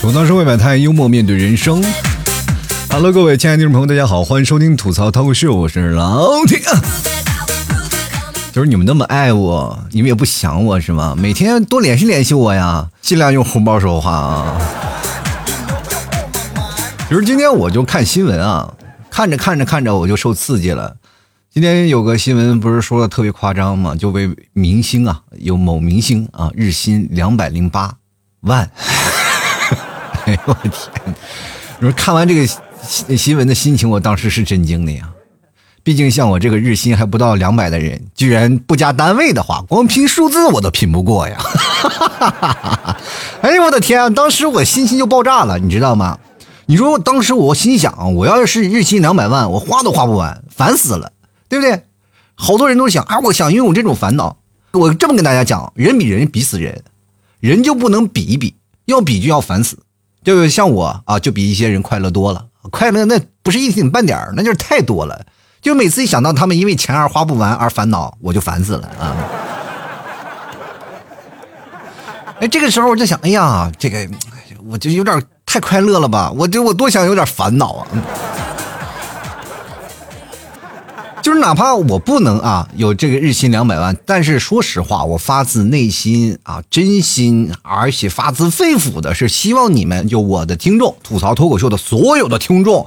吐槽社会百态，幽默面对人生。Hello，各位亲爱的听众朋友，大家好，欢迎收听吐槽脱口秀，我是老铁。就是你们那么爱我，你们也不想我是吗？每天多联系联系我呀，尽量用红包说话啊。就是今天我就看新闻啊，看着看着看着我就受刺激了。今天有个新闻不是说的特别夸张吗？就为明星啊，有某明星啊，日薪两百零八万。哎呦我天！你说看完这个新新闻的心情，我当时是震惊的呀。毕竟像我这个日薪还不到两百的人，居然不加单位的话，光拼数字我都拼不过呀。哎呦我的天！当时我心情就爆炸了，你知道吗？你说当时我心想，我要是日薪两百万，我花都花不完，烦死了，对不对？好多人都想啊，我想拥有这种烦恼。我这么跟大家讲，人比人比死人，人就不能比一比，要比就要烦死。就像我啊，就比一些人快乐多了。快乐那不是一点半点那就是太多了。就每次一想到他们因为钱而花不完而烦恼，我就烦死了啊！哎，这个时候我就想，哎呀，这个我就有点太快乐了吧？我就我多想有点烦恼啊。就是哪怕我不能啊有这个日薪两百万，但是说实话，我发自内心啊真心，而且发自肺腑的是希望你们就我的听众吐槽脱口秀的所有的听众，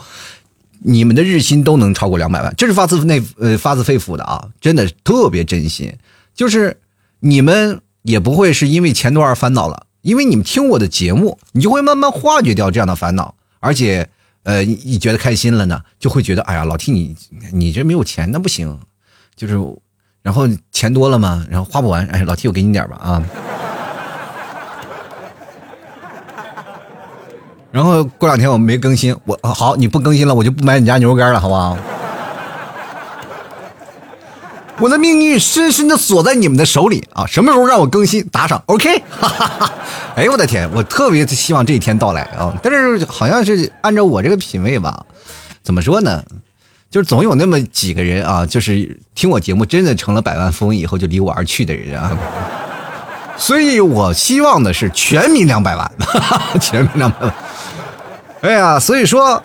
你们的日薪都能超过两百万，这是发自内呃发自肺腑的啊，真的特别真心。就是你们也不会是因为钱多而烦恼了，因为你们听我的节目，你就会慢慢化解掉这样的烦恼，而且。呃，你觉得开心了呢，就会觉得，哎呀，老 T 你你这没有钱那不行，就是，然后钱多了嘛，然后花不完，哎，老 T 我给你点吧啊。然后过两天我没更新，我好你不更新了，我就不买你家牛肉干了，好不好？我的命运深深的锁在你们的手里啊！什么时候让我更新打赏？OK，哈哈哈！哎呦我的天，我特别希望这一天到来啊！但是好像是按照我这个品味吧，怎么说呢？就是总有那么几个人啊，就是听我节目真的成了百万富翁以后就离我而去的人啊。所以我希望的是全民两百万，全民两百万。哎呀，所以说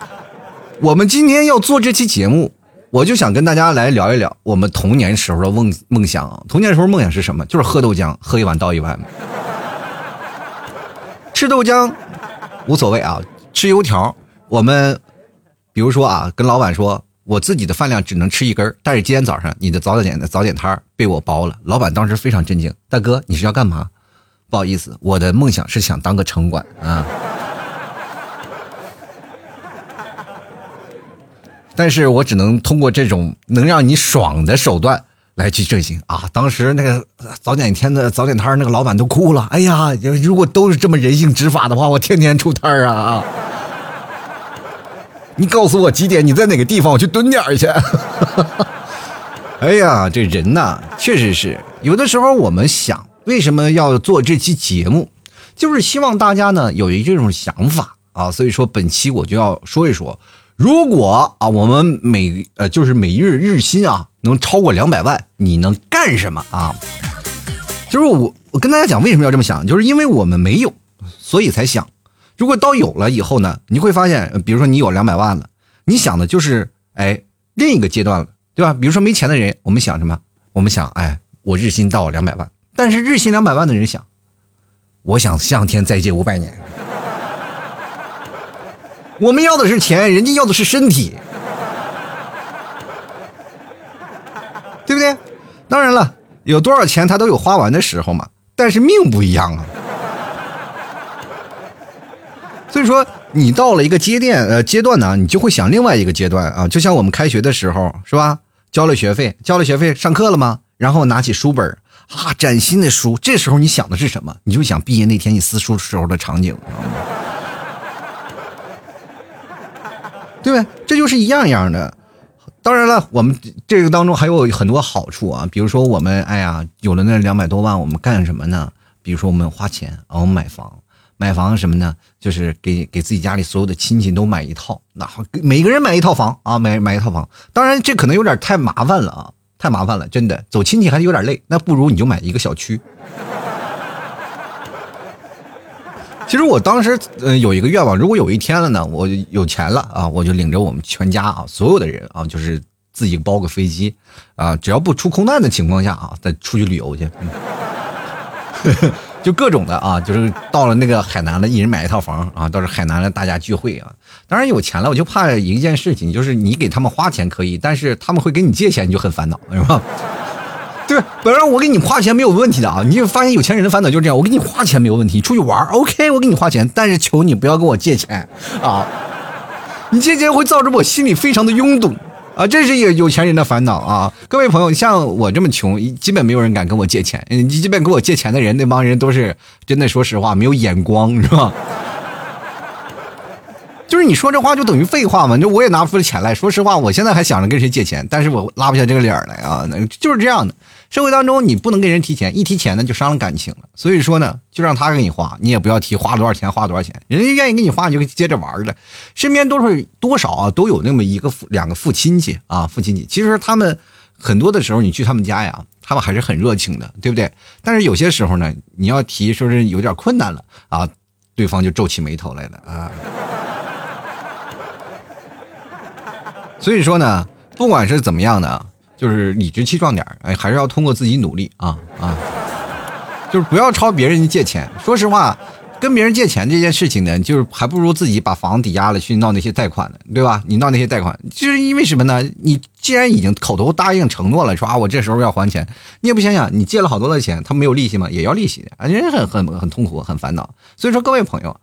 我们今天要做这期节目。我就想跟大家来聊一聊我们童年时候的梦梦想。童年时候梦想是什么？就是喝豆浆，喝一碗倒一碗。吃豆浆无所谓啊，吃油条，我们比如说啊，跟老板说，我自己的饭量只能吃一根但是今天早上你的早点的早点摊被我包了。老板当时非常震惊，大哥你是要干嘛？不好意思，我的梦想是想当个城管啊。但是我只能通过这种能让你爽的手段来去振兴啊！当时那个早点天的早点摊那个老板都哭了。哎呀，如果都是这么人性执法的话，我天天出摊儿啊！你告诉我几点？你在哪个地方？我去蹲点去。哎呀，这人呐，确实是有的时候我们想为什么要做这期节目，就是希望大家呢有一这种想法啊。所以说本期我就要说一说。如果啊，我们每呃就是每日日薪啊能超过两百万，你能干什么啊？就是我我跟大家讲为什么要这么想，就是因为我们没有，所以才想。如果到有了以后呢，你会发现，比如说你有两百万了，你想的就是哎另一个阶段了，对吧？比如说没钱的人，我们想什么？我们想哎我日薪到两百万，但是日薪两百万的人想，我想向天再借五百年。我们要的是钱，人家要的是身体，对不对？当然了，有多少钱他都有花完的时候嘛。但是命不一样啊。所以说，你到了一个阶段，呃，阶段呢，你就会想另外一个阶段啊。就像我们开学的时候，是吧？交了学费，交了学费，上课了吗？然后拿起书本啊，崭新的书。这时候你想的是什么？你就想毕业那天你撕书时候的场景。对不对？这就是一样一样的。当然了，我们这个当中还有很多好处啊，比如说我们，哎呀，有了那两百多万，我们干什么呢？比如说我们花钱啊，我们买房，买房什么呢？就是给给自己家里所有的亲戚都买一套，那每个人买一套房啊，买买一套房。当然这可能有点太麻烦了啊，太麻烦了，真的走亲戚还是有点累。那不如你就买一个小区。其实我当时呃有一个愿望，如果有一天了呢，我有钱了啊，我就领着我们全家啊，所有的人啊，就是自己包个飞机啊，只要不出空难的情况下啊，再出去旅游去。就各种的啊，就是到了那个海南了，一人买一套房啊，到时海南了大家聚会啊。当然有钱了，我就怕一件事情，就是你给他们花钱可以，但是他们会给你借钱，你就很烦恼，是吧？对，本来我给你花钱没有问题的啊，你就发现有钱人的烦恼就是这样，我给你花钱没有问题，出去玩 OK，我给你花钱，但是求你不要跟我借钱啊，你借钱会造成我心里非常的拥堵。啊，这是有有钱人的烦恼啊！各位朋友，像我这么穷，基本没有人敢跟我借钱。你基本跟我借钱的人，那帮人都是真的，说实话，没有眼光，是吧？就是你说这话就等于废话嘛？就我也拿不出钱来。说实话，我现在还想着跟谁借钱，但是我拉不下这个脸来啊！就是这样的。社会当中，你不能跟人提钱，一提钱呢就伤了感情了。所以说呢，就让他给你花，你也不要提花多少钱，花多少钱，人家愿意给你花，你就接着玩了。身边都是多少啊，都有那么一个父两个父亲戚啊，父亲戚。其实他们很多的时候，你去他们家呀，他们还是很热情的，对不对？但是有些时候呢，你要提说是有点困难了啊，对方就皱起眉头来了啊。所以说呢，不管是怎么样的。就是理直气壮点哎，还是要通过自己努力啊啊！就是不要抄别人借钱。说实话，跟别人借钱这件事情呢，就是还不如自己把房抵押了去闹那些贷款呢，对吧？你闹那些贷款，就是因为什么呢？你既然已经口头答应承诺了，说啊我这时候要还钱，你也不想想，你借了好多的钱，他没有利息吗？也要利息，啊，人很很很痛苦，很烦恼。所以说，各位朋友。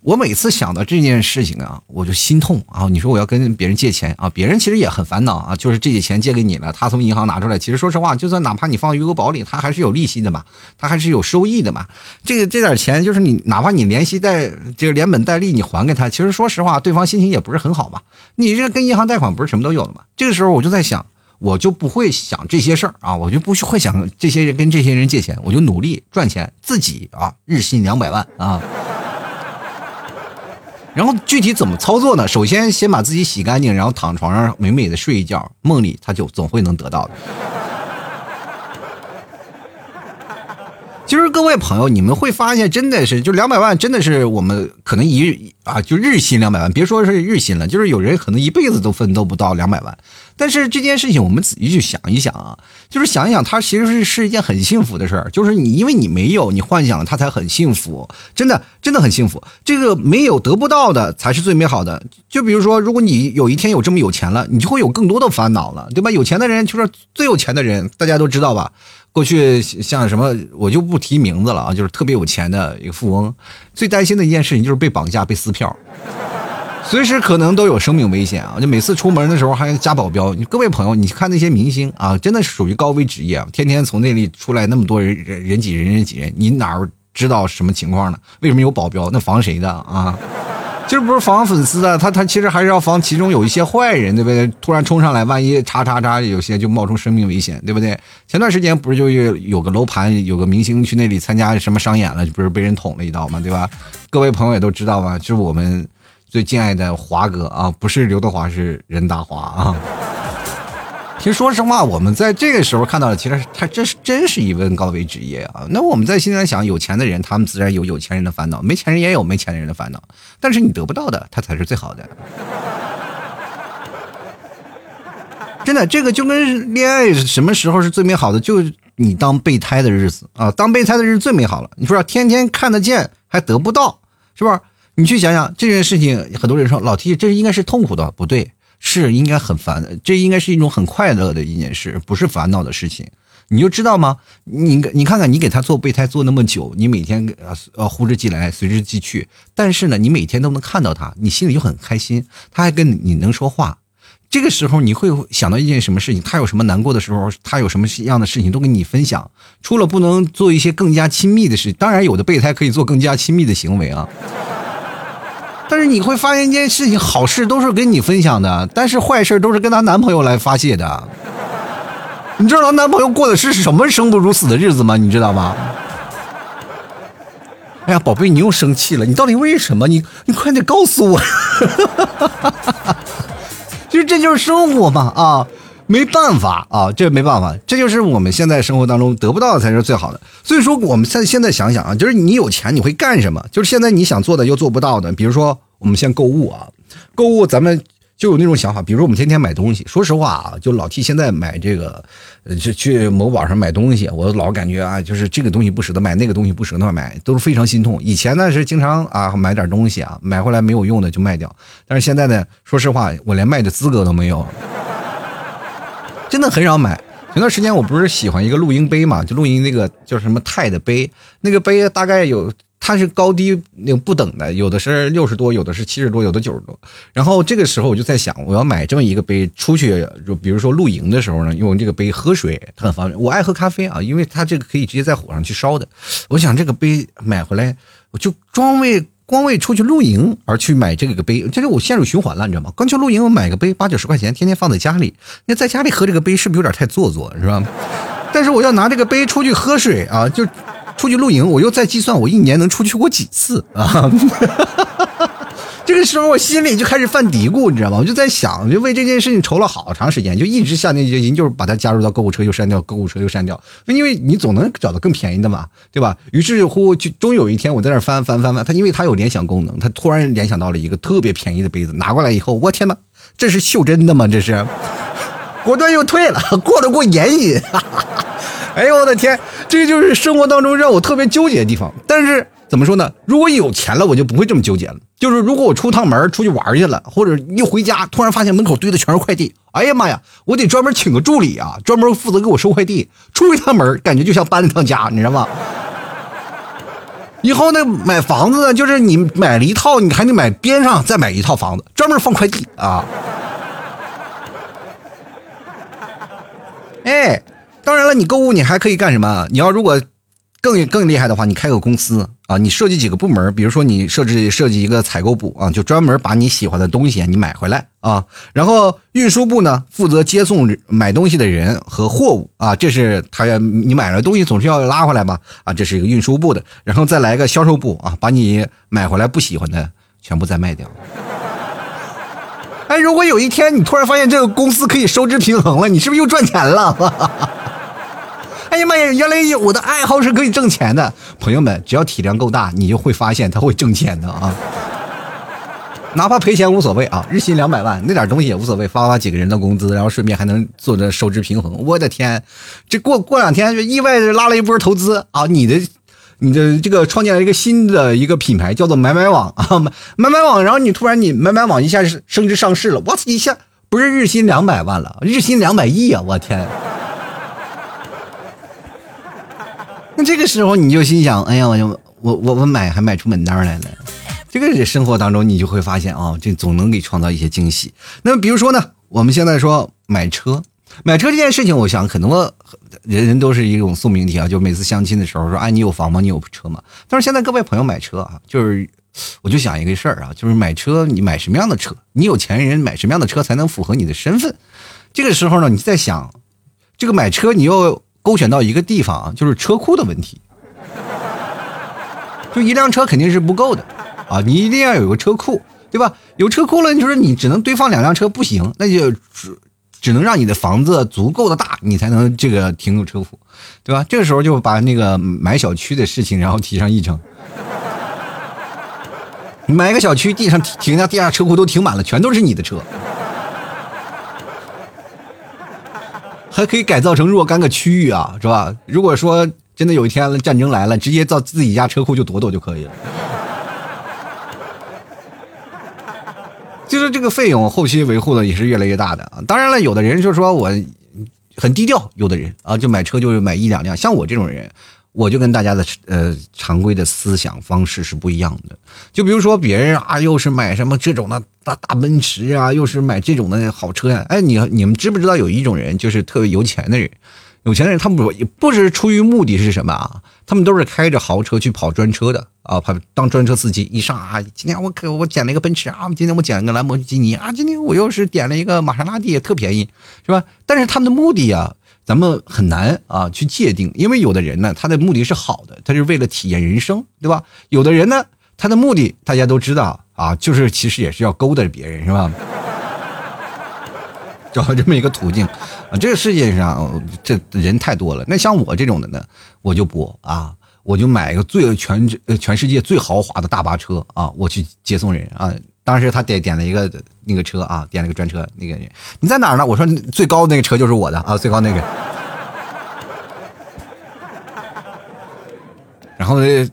我每次想到这件事情啊，我就心痛啊！你说我要跟别人借钱啊，别人其实也很烦恼啊。就是这些钱借给你了，他从银行拿出来，其实说实话，就算哪怕你放余额宝里，他还是有利息的嘛，他还是有收益的嘛。这个这点钱，就是你哪怕你连息带这个连本带利你还给他，其实说实话，对方心情也不是很好嘛。你这跟银行贷款不是什么都有的嘛？这个时候我就在想，我就不会想这些事儿啊，我就不会想这些人跟这些人借钱，我就努力赚钱，自己啊日薪两百万啊。然后具体怎么操作呢？首先先把自己洗干净，然后躺床上美美的睡一觉，梦里他就总会能得到的。其实各位朋友，你们会发现，真的是就两百万，真的是我们可能一啊，就日薪两百万，别说是日薪了，就是有人可能一辈子都奋斗不到两百万。但是这件事情，我们仔细去想一想啊，就是想一想，它其实是是一件很幸福的事儿。就是你因为你没有，你幻想它才很幸福，真的真的很幸福。这个没有得不到的才是最美好的。就比如说，如果你有一天有这么有钱了，你就会有更多的烦恼了，对吧？有钱的人就是最有钱的人，大家都知道吧？过去像什么，我就不提名字了啊，就是特别有钱的一个富翁，最担心的一件事情就是被绑架、被撕票，随时可能都有生命危险啊！就每次出门的时候还要加保镖。各位朋友，你看那些明星啊，真的是属于高危职业，天天从那里出来那么多人人人挤人人挤人，你哪知道什么情况呢？为什么有保镖？那防谁的啊？其实不是防粉丝啊，他他其实还是要防其中有一些坏人，对不对？突然冲上来，万一叉叉叉，有些就冒充生命危险，对不对？前段时间不是就有有个楼盘，有个明星去那里参加什么商演了，不是被人捅了一刀吗，对吧？各位朋友也都知道吧？就是我们最敬爱的华哥啊，不是刘德华，是任达华啊。其实说实话，我们在这个时候看到的，其实他这是真是一份高危职业啊。那我们在现在想，有钱的人，他们自然有有钱人的烦恼；没钱人也有没钱人的烦恼。但是你得不到的，他才是最好的。真的，这个就跟恋爱什么时候是最美好的？就是你当备胎的日子啊，当备胎的日子最美好了。你说天天看得见还得不到，是不是？你去想想这件事情，很多人说老 T 这应该是痛苦的，不对。是应该很烦，这应该是一种很快乐的一件事，不是烦恼的事情。你就知道吗？你你看看，你给他做备胎做那么久，你每天呃呃呼之即来，随之即去，但是呢，你每天都能看到他，你心里就很开心。他还跟你能说话，这个时候你会想到一件什么事情？他有什么难过的时候，他有什么样的事情都跟你分享。除了不能做一些更加亲密的事，当然有的备胎可以做更加亲密的行为啊。但是你会发现一件事情，好事都是跟你分享的，但是坏事都是跟她男朋友来发泄的。你知道她男朋友过的是什么生不如死的日子吗？你知道吗？哎呀，宝贝，你又生气了，你到底为什么？你你快点告诉我。其实这就是生活嘛啊，没办法啊，这没办法，这就是我们现在生活当中得不到的才是最好的。所以说，我们现现在想想啊，就是你有钱你会干什么？就是现在你想做的又做不到的，比如说我们先购物啊，购物咱们。就有那种想法，比如说我们天天买东西。说实话啊，就老替现在买这个，去去某宝上买东西，我老感觉啊，就是这个东西不舍得买，那个东西不舍得买，都是非常心痛。以前呢是经常啊买点东西啊，买回来没有用的就卖掉。但是现在呢，说实话，我连卖的资格都没有，真的很少买。前段时间我不是喜欢一个露营杯嘛，就露营那个叫什么钛的杯，那个杯大概有。它是高低那个不等的，有的是六十多，有的是七十多，有的九十多。然后这个时候我就在想，我要买这么一个杯，出去就比如说露营的时候呢，用这个杯喝水，它很方便。我爱喝咖啡啊，因为它这个可以直接在火上去烧的。我想这个杯买回来，我就光为光为出去露营而去买这个杯，这就我陷入循环了，你知道吗？光去露营，我买个杯八九十块钱，天天放在家里，那在家里喝这个杯是不是有点太做作，是吧？但是我要拿这个杯出去喝水啊，就。出去露营，我又在计算我一年能出去过几次啊！这时候我心里就开始犯嘀咕，你知道吗？我就在想，就为这件事情愁了好长时间，就一直下定决心，就是把它加入到购物车又删掉，购物车又删掉，因为你总能找到更便宜的嘛，对吧？于是乎，就终有一天我在那翻翻翻翻，它因为它有联想功能，它突然联想到了一个特别便宜的杯子，拿过来以后，我天哪，这是袖珍的吗？这是，果断又退了，过了过眼瘾。哎呦我的天，这就是生活当中让我特别纠结的地方。但是怎么说呢？如果有钱了，我就不会这么纠结了。就是如果我出趟门出去玩去了，或者一回家突然发现门口堆的全是快递，哎呀妈呀，我得专门请个助理啊，专门负责给我收快递。出一趟门，感觉就像搬了趟家，你知道吗？以后呢，买房子，就是你买了一套，你还得买边上再买一套房子，专门放快递啊。哎。当然了，你购物你还可以干什么？你要如果更更厉害的话，你开个公司啊，你设计几个部门，比如说你设置设计一个采购部啊，就专门把你喜欢的东西你买回来啊。然后运输部呢，负责接送买东西的人和货物啊，这是他你买了东西总是要拉回来吧啊，这是一个运输部的。然后再来一个销售部啊，把你买回来不喜欢的全部再卖掉。哎，如果有一天你突然发现这个公司可以收支平衡了，你是不是又赚钱了？哎呀妈呀！原来我的爱好是可以挣钱的，朋友们，只要体量够大，你就会发现它会挣钱的啊！哪怕赔钱无所谓啊，日薪两百万那点东西也无所谓，发发几个人的工资，然后顺便还能做着收支平衡。我的天，这过过两天就意外的拉了一波投资啊！你的你的这个创建了一个新的一个品牌，叫做买买网啊，买买网，然后你突然你买买网一下升值上市了，我一下不是日薪两百万了，日薪两百亿啊！我天。那这个时候你就心想，哎呀，我就我我我买还买出门单来了。这个生活当中你就会发现啊，这总能给创造一些惊喜。那么比如说呢，我们现在说买车，买车这件事情，我想很多人人都是一种宿命题啊。就每次相亲的时候说，哎，你有房吗？你有车吗？但是现在各位朋友买车啊，就是我就想一个事儿啊，就是买车，你买什么样的车？你有钱人买什么样的车才能符合你的身份？这个时候呢，你在想这个买车，你又。勾选到一个地方啊，就是车库的问题。就一辆车肯定是不够的啊，你一定要有个车库，对吧？有车库了，就是你只能堆放两辆车不行，那就只只能让你的房子足够的大，你才能这个停入车库，对吧？这个时候就把那个买小区的事情然后提上议程。买个小区，地上停下地下车库都停满了，全都是你的车。还可以改造成若干个区域啊，是吧？如果说真的有一天战争来了，直接到自己家车库就躲躲就可以了。就是这个费用后期维护的也是越来越大的啊。当然了，有的人就说我很低调，有的人啊就买车就是买一两辆，像我这种人。我就跟大家的呃常规的思想方式是不一样的，就比如说别人啊，又是买什么这种的大大奔驰啊，又是买这种的好车呀，哎，你你们知不知道有一种人就是特别有钱的人，有钱的人他们不不是出于目的是什么啊？他们都是开着豪车去跑专车的啊，跑当专车司机，一上啊，今天我可我捡了一个奔驰啊，今天我捡了个兰博基尼啊，今天我又是点了一个玛莎拉蒂，特便宜，是吧？但是他们的目的啊。咱们很难啊去界定，因为有的人呢，他的目的是好的，他是为了体验人生，对吧？有的人呢，他的目的大家都知道啊，就是其实也是要勾搭别人，是吧？找这么一个途径啊，这个世界上这人太多了。那像我这种的呢，我就不啊，我就买一个最全全世界最豪华的大巴车啊，我去接送人啊。当时他点点了一个那个车啊，点了个专车。那个人你在哪儿呢？我说最高那个车就是我的啊，最高那个。然后呢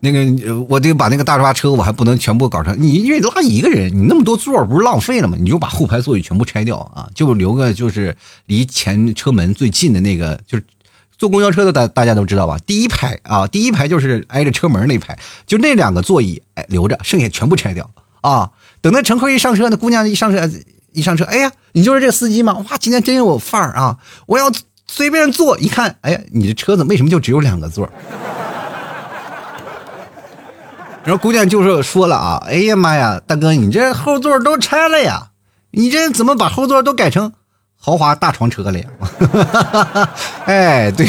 那个我得把那个大巴车我还不能全部搞成你，因为拉一个人，你那么多座不是浪费了吗？你就把后排座椅全部拆掉啊，就留个就是离前车门最近的那个，就是坐公交车的大大家都知道吧？第一排啊，第一排就是挨着车门那排，就那两个座椅哎留着，剩下全部拆掉。啊！等那乘客一上车，那姑娘一上车，一上车，哎呀，你就是这司机吗？哇，今天真有范儿啊！我要随便坐，一看，哎呀，你的车子为什么就只有两个座？然后姑娘就是说了啊，哎呀妈呀，大哥，你这后座都拆了呀？你这怎么把后座都改成豪华大床车了呀？哎，对，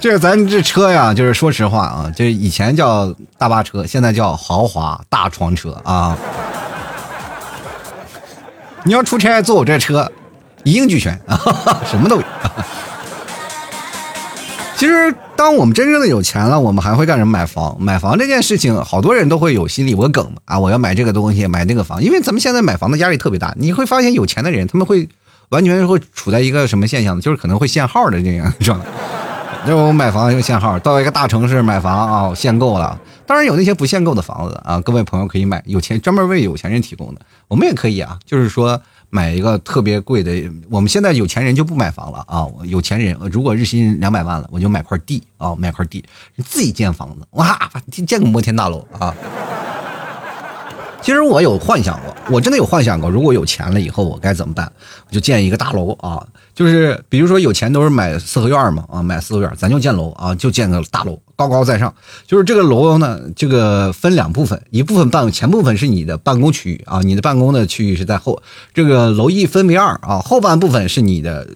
这咱这车呀，就是说实话啊，这以前叫大巴车，现在叫豪华大床车啊。你要出差坐我这车，一应俱全啊，什么都有。其实，当我们真正的有钱了，我们还会干什么？买房。买房这件事情，好多人都会有心里有个梗啊，我要买这个东西，买那个房。因为咱们现在买房的压力特别大，你会发现有钱的人他们会完全会处在一个什么现象呢？就是可能会限号的这样状态。就我买房就限号，到一个大城市买房啊，限购了。当然有那些不限购的房子啊，各位朋友可以买，有钱专门为有钱人提供的。我们也可以啊，就是说买一个特别贵的。我们现在有钱人就不买房了啊，有钱人如果日薪两百万了，我就买块地啊，买块地自己建房子，哇，建个摩天大楼啊。其实我有幻想过，我真的有幻想过，如果有钱了以后我该怎么办？我就建一个大楼啊，就是比如说有钱都是买四合院嘛啊，买四合院，咱就建楼啊，就建个大楼，高高在上。就是这个楼呢，这个分两部分，一部分办前部分是你的办公区域啊，你的办公的区域是在后，这个楼一分为二啊，后半部分是你的。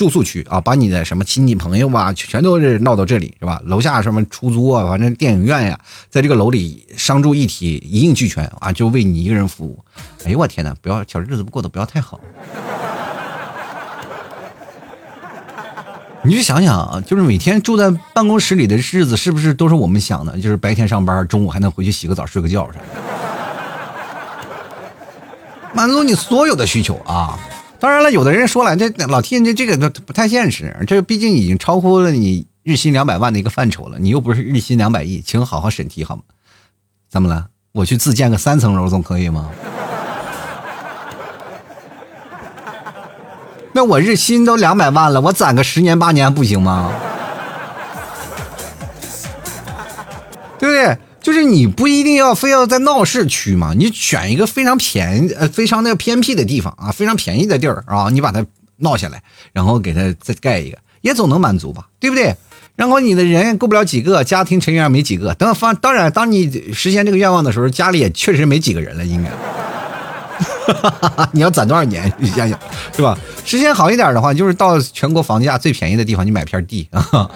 住宿区啊，把你的什么亲戚朋友啊，全都是闹到这里是吧？楼下什么出租啊，反正电影院呀，在这个楼里商住一体，一应俱全啊，就为你一个人服务。哎呦我天哪，不要小日子过得不要太好。你就想想啊，就是每天住在办公室里的日子，是不是都是我们想的？就是白天上班，中午还能回去洗个澡、睡个觉啥的，满足你所有的需求啊。当然了，有的人说了，这老天这这个不太现实，这毕竟已经超乎了你日薪两百万的一个范畴了，你又不是日薪两百亿，请好好审题好吗？怎么了？我去自建个三层楼总可以吗？那我日薪都两百万了，我攒个十年八年不行吗？对不对？就是你不一定要非要在闹市区嘛，你选一个非常便宜呃非常那个偏僻的地方啊，非常便宜的地儿啊，你把它闹下来，然后给它再盖一个，也总能满足吧，对不对？然后你的人够不了几个，家庭成员没几个，等方当然，当你实现这个愿望的时候，家里也确实没几个人了，应该。你要攒多少年？你想想，是吧？实现好一点的话，就是到全国房价最便宜的地方，你买片地啊。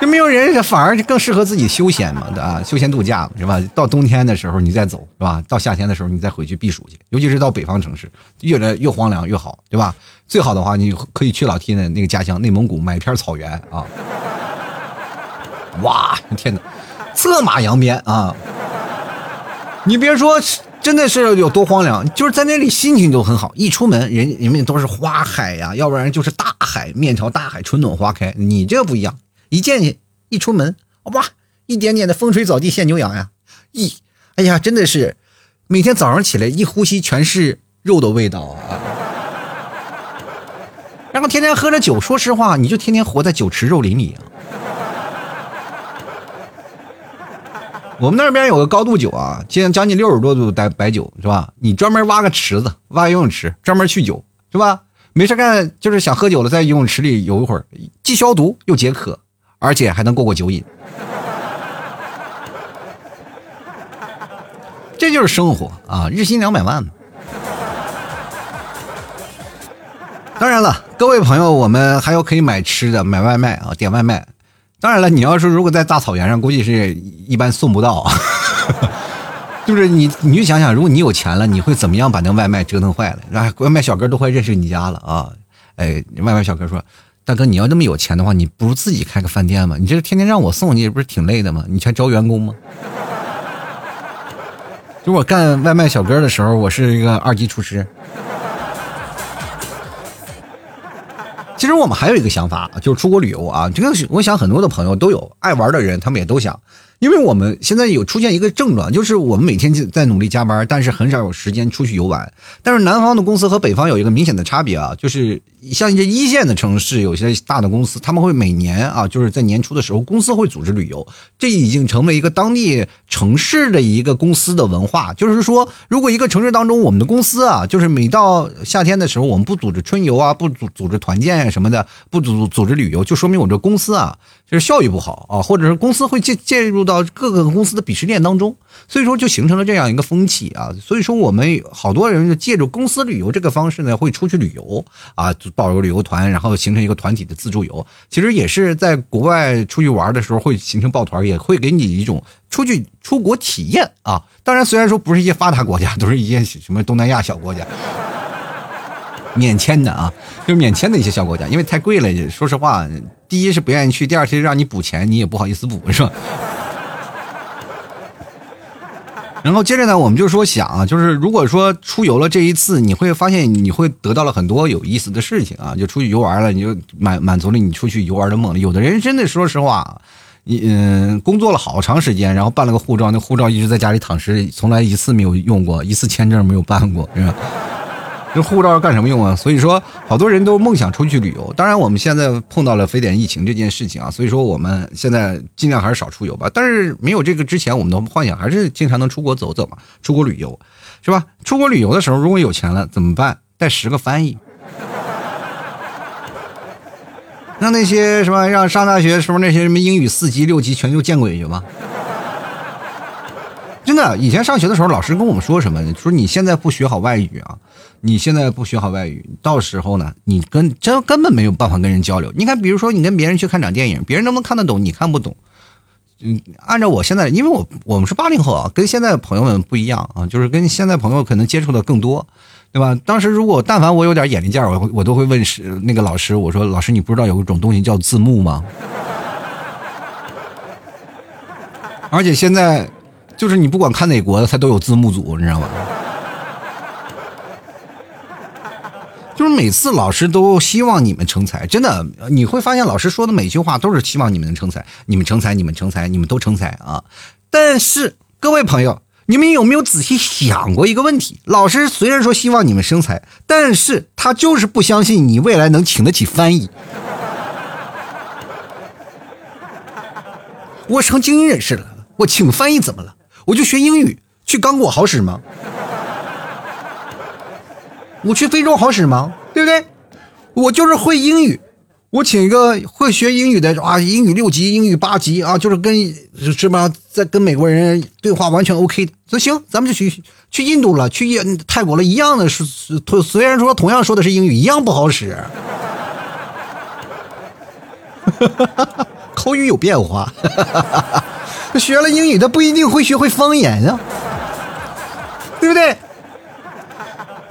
就没有人，反而更适合自己休闲嘛，对吧？休闲度假是吧？到冬天的时候你再走，是吧？到夏天的时候你再回去避暑去，尤其是到北方城市，越来越荒凉越好，对吧？最好的话，你可以去老 T 的那个家乡内蒙古买一片草原啊！哇，天哪，策马扬鞭啊！你别说，真的是有多荒凉，就是在那里心情都很好，一出门人人们都是花海呀，要不然就是大海，面朝大海，春暖花开。你这不一样。一进去，一出门，哇，一点点的风吹草低见牛羊呀！一，哎呀，真的是，每天早上起来一呼吸全是肉的味道啊！然后天天喝着酒，说实话，你就天天活在酒池肉林里啊！我们那边有个高度酒啊，近将近六十多度白白酒是吧？你专门挖个池子，挖游泳池，专门去酒是吧？没事干，就是想喝酒了，在游泳池里游一会儿，既消毒又解渴。而且还能过过酒瘾，这就是生活啊！日薪两百万当然了，各位朋友，我们还有可以买吃的，买外卖啊，点外卖。当然了，你要是如果在大草原上，估计是一般送不到。就是你，你就想想，如果你有钱了，你会怎么样把那外卖折腾坏了？让外卖小哥都快认识你家了啊！哎，外卖小哥说：“大哥，你要那么有钱的话，你不如自己开个饭店嘛？你这天天让我送，你也不是挺累的吗？你全招员工吗？” 就我干外卖小哥的时候，我是一个二级厨师。其实我们还有一个想法，就是出国旅游啊。这个我想很多的朋友都有，爱玩的人他们也都想。因为我们现在有出现一个症状，就是我们每天在努力加班，但是很少有时间出去游玩。但是南方的公司和北方有一个明显的差别啊，就是像一些一线的城市，有些大的公司，他们会每年啊，就是在年初的时候，公司会组织旅游，这已经成为一个当地城市的一个公司的文化。就是说，如果一个城市当中，我们的公司啊，就是每到夏天的时候，我们不组织春游啊，不组组织团建啊什么的，不组组织旅游，就说明我这公司啊，就是效益不好啊，或者是公司会介介入。到各个公司的鄙视链当中，所以说就形成了这样一个风气啊。所以说我们好多人就借助公司旅游这个方式呢，会出去旅游啊，报个旅游团，然后形成一个团体的自助游。其实也是在国外出去玩的时候会形成抱团，也会给你一种出去出国体验啊。当然，虽然说不是一些发达国家，都是一些什么东南亚小国家。免签的啊，就是免签的一些小国家，因为太贵了。说实话，第一是不愿意去，第二是让你补钱，你也不好意思补，是吧？然后接着呢，我们就说想啊，就是如果说出游了这一次，你会发现你会得到了很多有意思的事情啊，就出去游玩了，你就满满足了你出去游玩的梦。有的人真的说实话，你嗯工作了好长时间，然后办了个护照，那护照一直在家里躺尸，从来一次没有用过，一次签证没有办过，是吧？这护照干什么用啊？所以说，好多人都梦想出去旅游。当然，我们现在碰到了非典疫情这件事情啊，所以说我们现在尽量还是少出游吧。但是没有这个之前，我们的幻想还是经常能出国走走嘛，出国旅游，是吧？出国旅游的时候，如果有钱了怎么办？带十个翻译，让那些什么让上大学时候那些什么英语四级六级全都见鬼去吧。真的，以前上学的时候，老师跟我们说什么？说你现在不学好外语啊，你现在不学好外语，到时候呢，你跟真根本没有办法跟人交流。你看，比如说你跟别人去看场电影，别人能不能看得懂，你看不懂。嗯，按照我现在，因为我我们是八零后啊，跟现在朋友们不一样啊，就是跟现在朋友可能接触的更多，对吧？当时如果但凡我有点眼力劲儿，我我都会问是那个老师，我说老师，你不知道有一种东西叫字幕吗？而且现在。就是你不管看哪国的，它都有字幕组，你知道吗？就是每次老师都希望你们成才，真的，你会发现老师说的每句话都是希望你们能成才，你们成才，你们成才，你们都成才啊！但是各位朋友，你们有没有仔细想过一个问题？老师虽然说希望你们生财，但是他就是不相信你未来能请得起翻译。我成精英人士了，我请翻译怎么了？我就学英语，去刚果好使吗？我去非洲好使吗？对不对？我就是会英语，我请一个会学英语的啊，英语六级、英语八级啊，就是跟是吧，在跟美国人对话完全 OK 的。那行，咱们就去去印度了，去泰国了，一样的是，虽然说同样说的是英语，一样不好使，口语有变化。学了英语，他不一定会学会方言啊，对不对？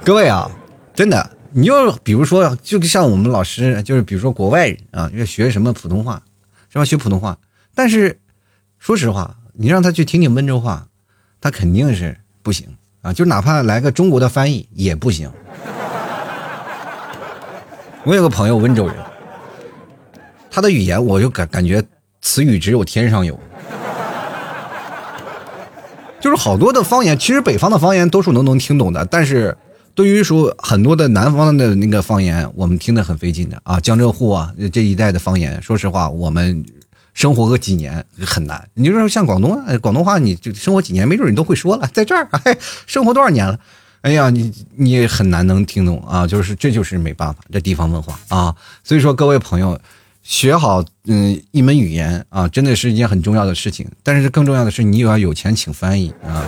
各位啊，真的，你要比如说，就像我们老师，就是比如说国外人啊，要学什么普通话，是吧？学普通话，但是说实话，你让他去听听温州话，他肯定是不行啊。就哪怕来个中国的翻译也不行。我有个朋友温州人，他的语言我就感感觉词语只有天上有。就是好多的方言，其实北方的方言多数能能听懂的，但是对于说很多的南方的那个方言，我们听得很费劲的啊。江浙沪啊这一带的方言，说实话，我们生活个几年很难。你就说像广东啊，广东话，你就生活几年，没准你都会说了。在这儿，哎生活多少年了？哎呀，你你也很难能听懂啊。就是这就是没办法，这地方文化啊。所以说，各位朋友。学好嗯一门语言啊，真的是一件很重要的事情。但是更重要的是，你又要有钱请翻译啊。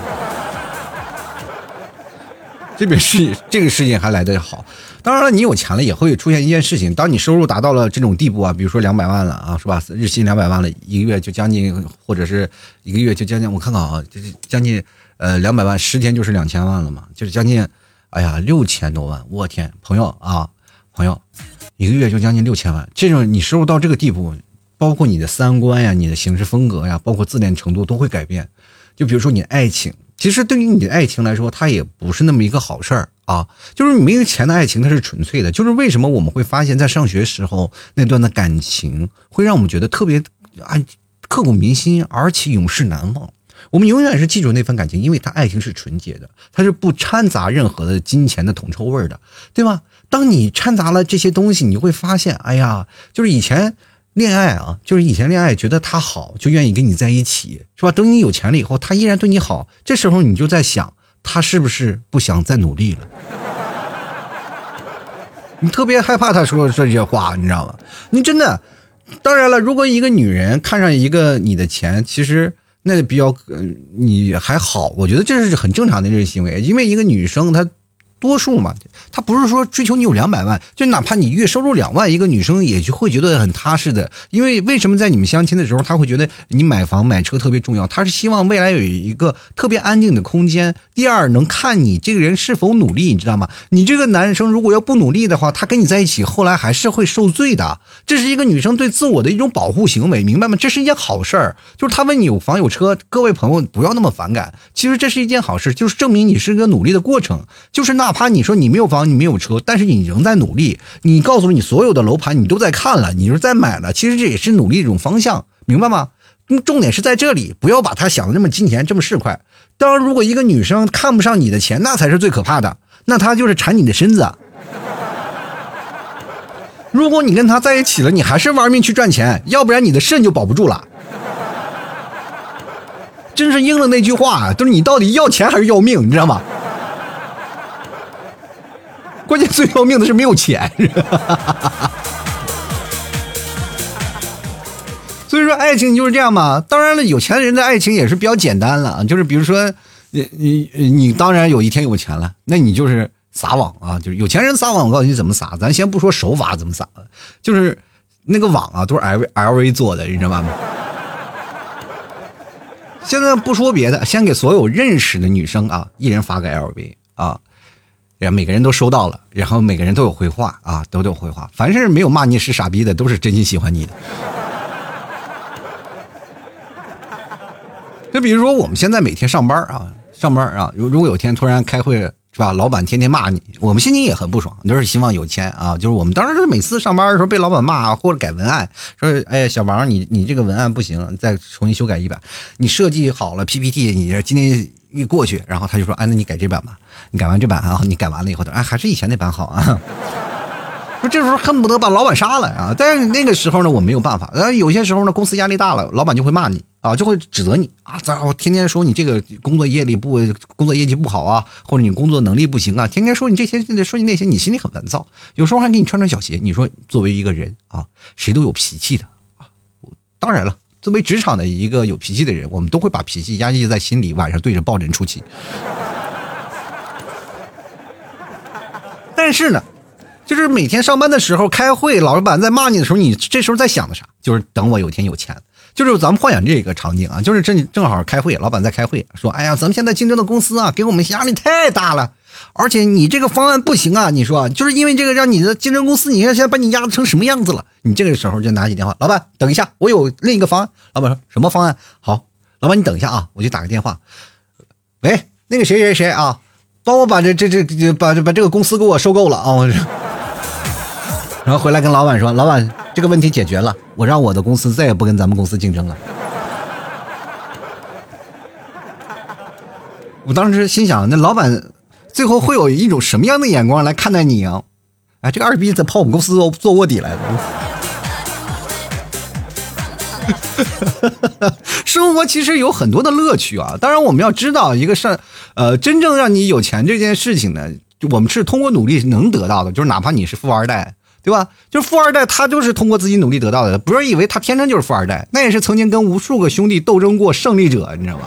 这边事这个事情还来得好。当然了，你有钱了也会出现一件事情，当你收入达到了这种地步啊，比如说两百万了啊，是吧？日薪两百万了，一个月就将近，或者是一个月就将近，我看看啊，就是将近呃两百万，十天就是两千万了嘛，就是将近，哎呀六千多万，我天，朋友啊，朋友，一个月就将近六千万，这种你收入到这个地步，包括你的三观呀、你的行事风格呀，包括自恋程度都会改变。就比如说你爱情。其实对于你的爱情来说，它也不是那么一个好事儿啊。就是没有钱的爱情，它是纯粹的。就是为什么我们会发现，在上学时候那段的感情，会让我们觉得特别啊刻骨铭心，而且永世难忘。我们永远是记住那份感情，因为它爱情是纯洁的，它是不掺杂任何的金钱的铜臭味的，对吧？当你掺杂了这些东西，你会发现，哎呀，就是以前。恋爱啊，就是以前恋爱觉得他好，就愿意跟你在一起，是吧？等你有钱了以后，他依然对你好，这时候你就在想，他是不是不想再努力了？你特别害怕他说这些话，你知道吗？你真的，当然了，如果一个女人看上一个你的钱，其实那比较，你还好，我觉得这是很正常的这个行为，因为一个女生她。多数嘛，他不是说追求你有两百万，就哪怕你月收入两万，一个女生也就会觉得很踏实的。因为为什么在你们相亲的时候，他会觉得你买房买车特别重要？他是希望未来有一个特别安静的空间。第二，能看你这个人是否努力，你知道吗？你这个男生如果要不努力的话，他跟你在一起，后来还是会受罪的。这是一个女生对自我的一种保护行为，明白吗？这是一件好事儿。就是他问你有房有车，各位朋友不要那么反感。其实这是一件好事，就是证明你是一个努力的过程。就是那。哪怕你说你没有房，你没有车，但是你仍在努力。你告诉你所有的楼盘，你都在看了，你是在买了。其实这也是努力一种方向，明白吗？重点是在这里，不要把他想的那么金钱这么市侩。当然，如果一个女生看不上你的钱，那才是最可怕的。那她就是馋你的身子。如果你跟她在一起了，你还是玩命去赚钱，要不然你的肾就保不住了。真是应了那句话，就是你到底要钱还是要命，你知道吗？关键最要命的是没有钱，所以说爱情就是这样嘛。当然了，有钱人的爱情也是比较简单了，就是比如说，你你你当然有一天有钱了，那你就是撒网啊，就是有钱人撒网，我告诉你怎么撒。咱先不说手法怎么撒，就是那个网啊，都是 L L V 做的，你知道吗？现在不说别的，先给所有认识的女生啊，一人发个 L V 啊。然后每个人都收到了，然后每个人都有回话啊，都有回话。凡是没有骂你是傻逼的，都是真心喜欢你的。就比如说我们现在每天上班啊，上班啊，如如果有天突然开会是吧，老板天天骂你，我们心情也很不爽，就是希望有钱啊。就是我们当时每次上班的时候被老板骂或者改文案，说哎小王你你这个文案不行，再重新修改一版。你设计好了 PPT，你今天。一过去，然后他就说：“哎，那你改这版吧。你改完这版啊，你改完了以后，他哎，还是以前那版好啊。”说这时候恨不得把老板杀了啊！但是那个时候呢，我没有办法。呃，有些时候呢，公司压力大了，老板就会骂你啊，就会指责你啊，咋我天天说你这个工作业力不，工作业绩不好啊，或者你工作能力不行啊，天天说你这些，说你那些，你心里很烦躁。有时候还给你穿穿小鞋。你说作为一个人啊，谁都有脾气的啊。当然了。作为职场的一个有脾气的人，我们都会把脾气压抑在心里，晚上对着抱枕出气。但是呢，就是每天上班的时候开会，老板在骂你的时候，你这时候在想的啥？就是等我有一天有钱。就是咱们幻想这个场景啊，就是正正好开会，老板在开会，说：“哎呀，咱们现在竞争的公司啊，给我们压力太大了。”而且你这个方案不行啊！你说，就是因为这个让你的竞争公司，你看现在把你压的成什么样子了？你这个时候就拿起电话，老板，等一下，我有另一个方案。老板说什么方案？好，老板你等一下啊，我去打个电话。喂，那个谁谁谁啊，帮我把这这这把把这个公司给我收购了啊！我 然后回来跟老板说，老板这个问题解决了，我让我的公司再也不跟咱们公司竞争了。我当时心想，那老板。最后会有一种什么样的眼光来看待你啊？哎，这个二逼在跑我们公司做做卧底来了。生活其实有很多的乐趣啊！当然，我们要知道一个事儿呃，真正让你有钱这件事情呢，我们是通过努力能得到的。就是哪怕你是富二代，对吧？就是富二代，他就是通过自己努力得到的，不是以为他天生就是富二代，那也是曾经跟无数个兄弟斗争过胜利者，你知道吗？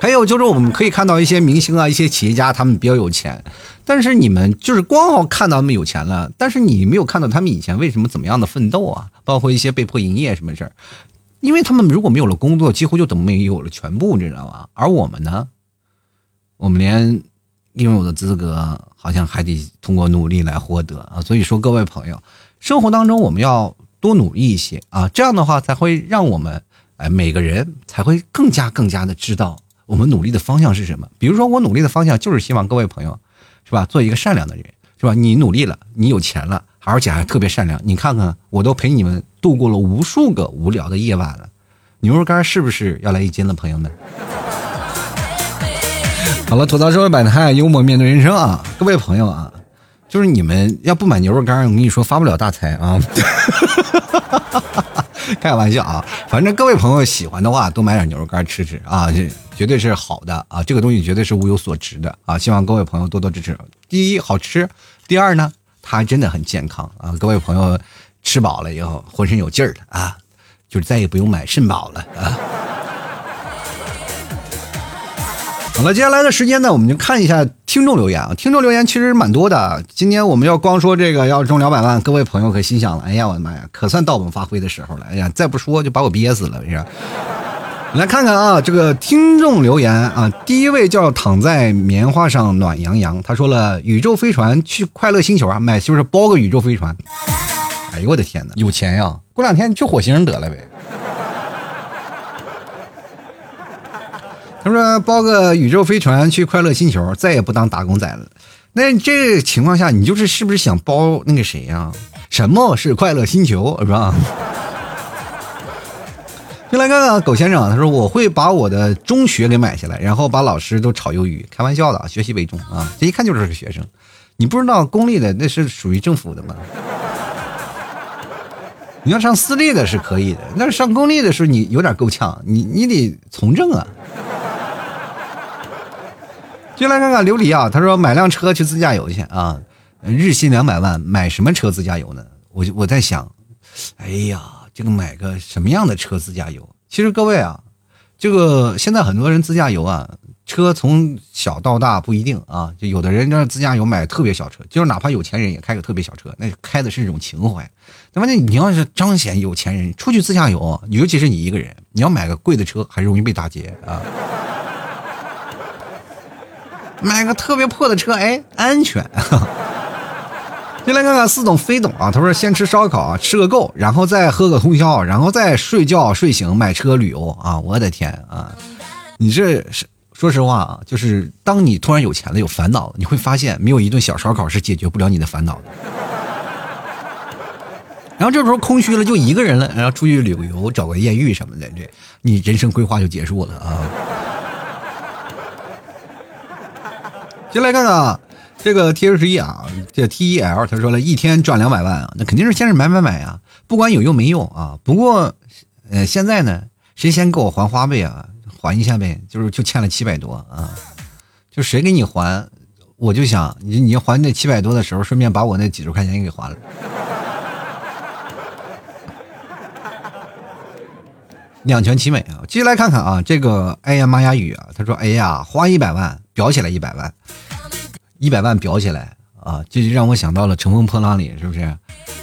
还有就是我们可以看到一些明星啊，一些企业家，他们比较有钱，但是你们就是光好看到他们有钱了，但是你没有看到他们以前为什么怎么样的奋斗啊，包括一些被迫营业什么事儿，因为他们如果没有了工作，几乎就等于没有了全部，你知道吗？而我们呢，我们连拥有的资格好像还得通过努力来获得啊，所以说各位朋友，生活当中我们要多努力一些啊，这样的话才会让我们哎每个人才会更加更加的知道。我们努力的方向是什么？比如说，我努力的方向就是希望各位朋友，是吧？做一个善良的人，是吧？你努力了，你有钱了，而且还特别善良。你看看，我都陪你们度过了无数个无聊的夜晚了。牛肉干是不是要来一斤了，朋友们？好了，吐槽社会百态，幽默面对人生啊！各位朋友啊，就是你们要不买牛肉干，我跟你说发不了大财啊。开玩笑啊，反正各位朋友喜欢的话，多买点牛肉干吃吃啊，这绝对是好的啊，这个东西绝对是物有所值的啊，希望各位朋友多多支持。第一好吃，第二呢，它真的很健康啊，各位朋友吃饱了以后浑身有劲儿了啊，就再也不用买肾宝了啊。好了，接下来的时间呢，我们就看一下听众留言啊。听众留言其实蛮多的。今天我们要光说这个要中两百万，各位朋友可心想了，哎呀，我的妈呀，可算到我们发挥的时候了。哎呀，再不说就把我憋死了，是吧？来看看啊，这个听众留言啊，第一位叫躺在棉花上暖洋洋，他说了，宇宙飞船去快乐星球啊，买就是包个宇宙飞船。哎呦我的天哪，有钱呀！过两天去火星得了呗。他说：“包个宇宙飞船去快乐星球，再也不当打工仔了。”那这情况下，你就是是不是想包那个谁呀？什么是快乐星球，是吧？就来看看狗先生，他说：“我会把我的中学给买下来，然后把老师都炒鱿鱼。”开玩笑的，学习为重啊！这一看就是个学生。你不知道公立的那是属于政府的吗？你要上私立的是可以的，那上公立的时候你有点够呛，你你得从政啊。进来看看琉璃啊，他说买辆车去自驾游去啊，日薪两百万，买什么车自驾游呢？我我在想，哎呀，这个买个什么样的车自驾游？其实各位啊，这个现在很多人自驾游啊，车从小到大不一定啊，就有的人让自驾游买特别小车，就是哪怕有钱人也开个特别小车，那开的是一种情怀。那么那你要是彰显有钱人出去自驾游，尤其是你一个人，你要买个贵的车，还容易被打劫啊。买个特别破的车，哎，安全。进来看看似懂非懂啊！他说先吃烧烤，吃个够，然后再喝个通宵，然后再睡觉，睡醒买车旅游啊！我的天啊！你这是说实话啊，就是当你突然有钱了，有烦恼了，你会发现没有一顿小烧烤是解决不了你的烦恼的。然后这时候空虚了，就一个人了，然后出去旅游，找个艳遇什么的，这你人生规划就结束了啊！先来看看啊这个 T 十一啊，这 T E L，他说了一天赚两百万啊，那肯定是先是买买买啊，不管有用没用啊。不过，呃，现在呢，谁先给我还花呗啊？还一下呗，就是就欠了七百多啊，就谁给你还，我就想你你还那七百多的时候，顺便把我那几十块钱也给还了。两全其美啊！继续来看看啊，这个哎呀妈呀雨啊，他说哎呀花一百万。裱起来一百万，一百万裱起来啊！这就让我想到了《乘风破浪》里，是不是？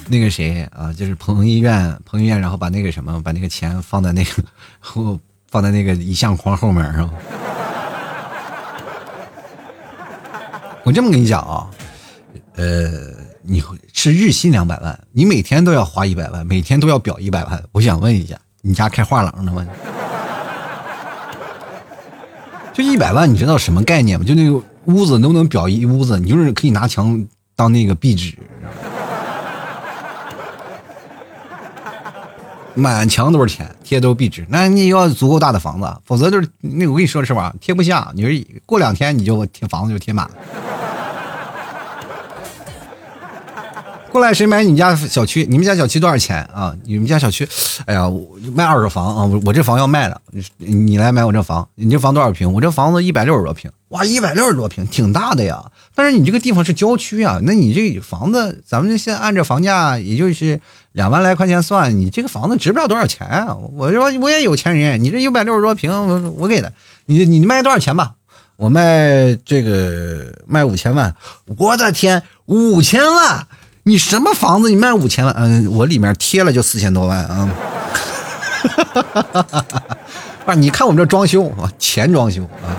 那个谁啊，就是彭于晏，彭于晏，然后把那个什么，把那个钱放在那个 后，放在那个遗像框后面，是吧？我这么跟你讲啊，呃，你是日薪两百万，你每天都要花一百万，每天都要裱一百万。我想问一下，你家开画廊的吗？就一百万，你知道什么概念吗？就那个屋子能不能表一屋子？你就是可以拿墙当那个壁纸，满墙都是钱，贴都是壁纸。那你要足够大的房子，否则就是那我跟你说是吧？贴不下，你说过两天你就贴房子就贴满了。过来谁买你家小区？你们家小区多少钱啊？你们家小区，哎呀，卖二手房啊！我我这房要卖了，你来买我这房。你这房多少平？我这房子一百六十多平。哇，一百六十多平，挺大的呀。但是你这个地方是郊区啊，那你这房子，咱们现在按照房价，也就是两万来块钱算，你这个房子值不了多少钱啊！我说我也有钱人，你这一百六十多平，我我给的，你你卖多少钱吧？我卖这个卖五千万，我的天，五千万！你什么房子？你卖五千万？嗯，我里面贴了就四千多万 啊！不是，你看我们这装修啊，前装修啊，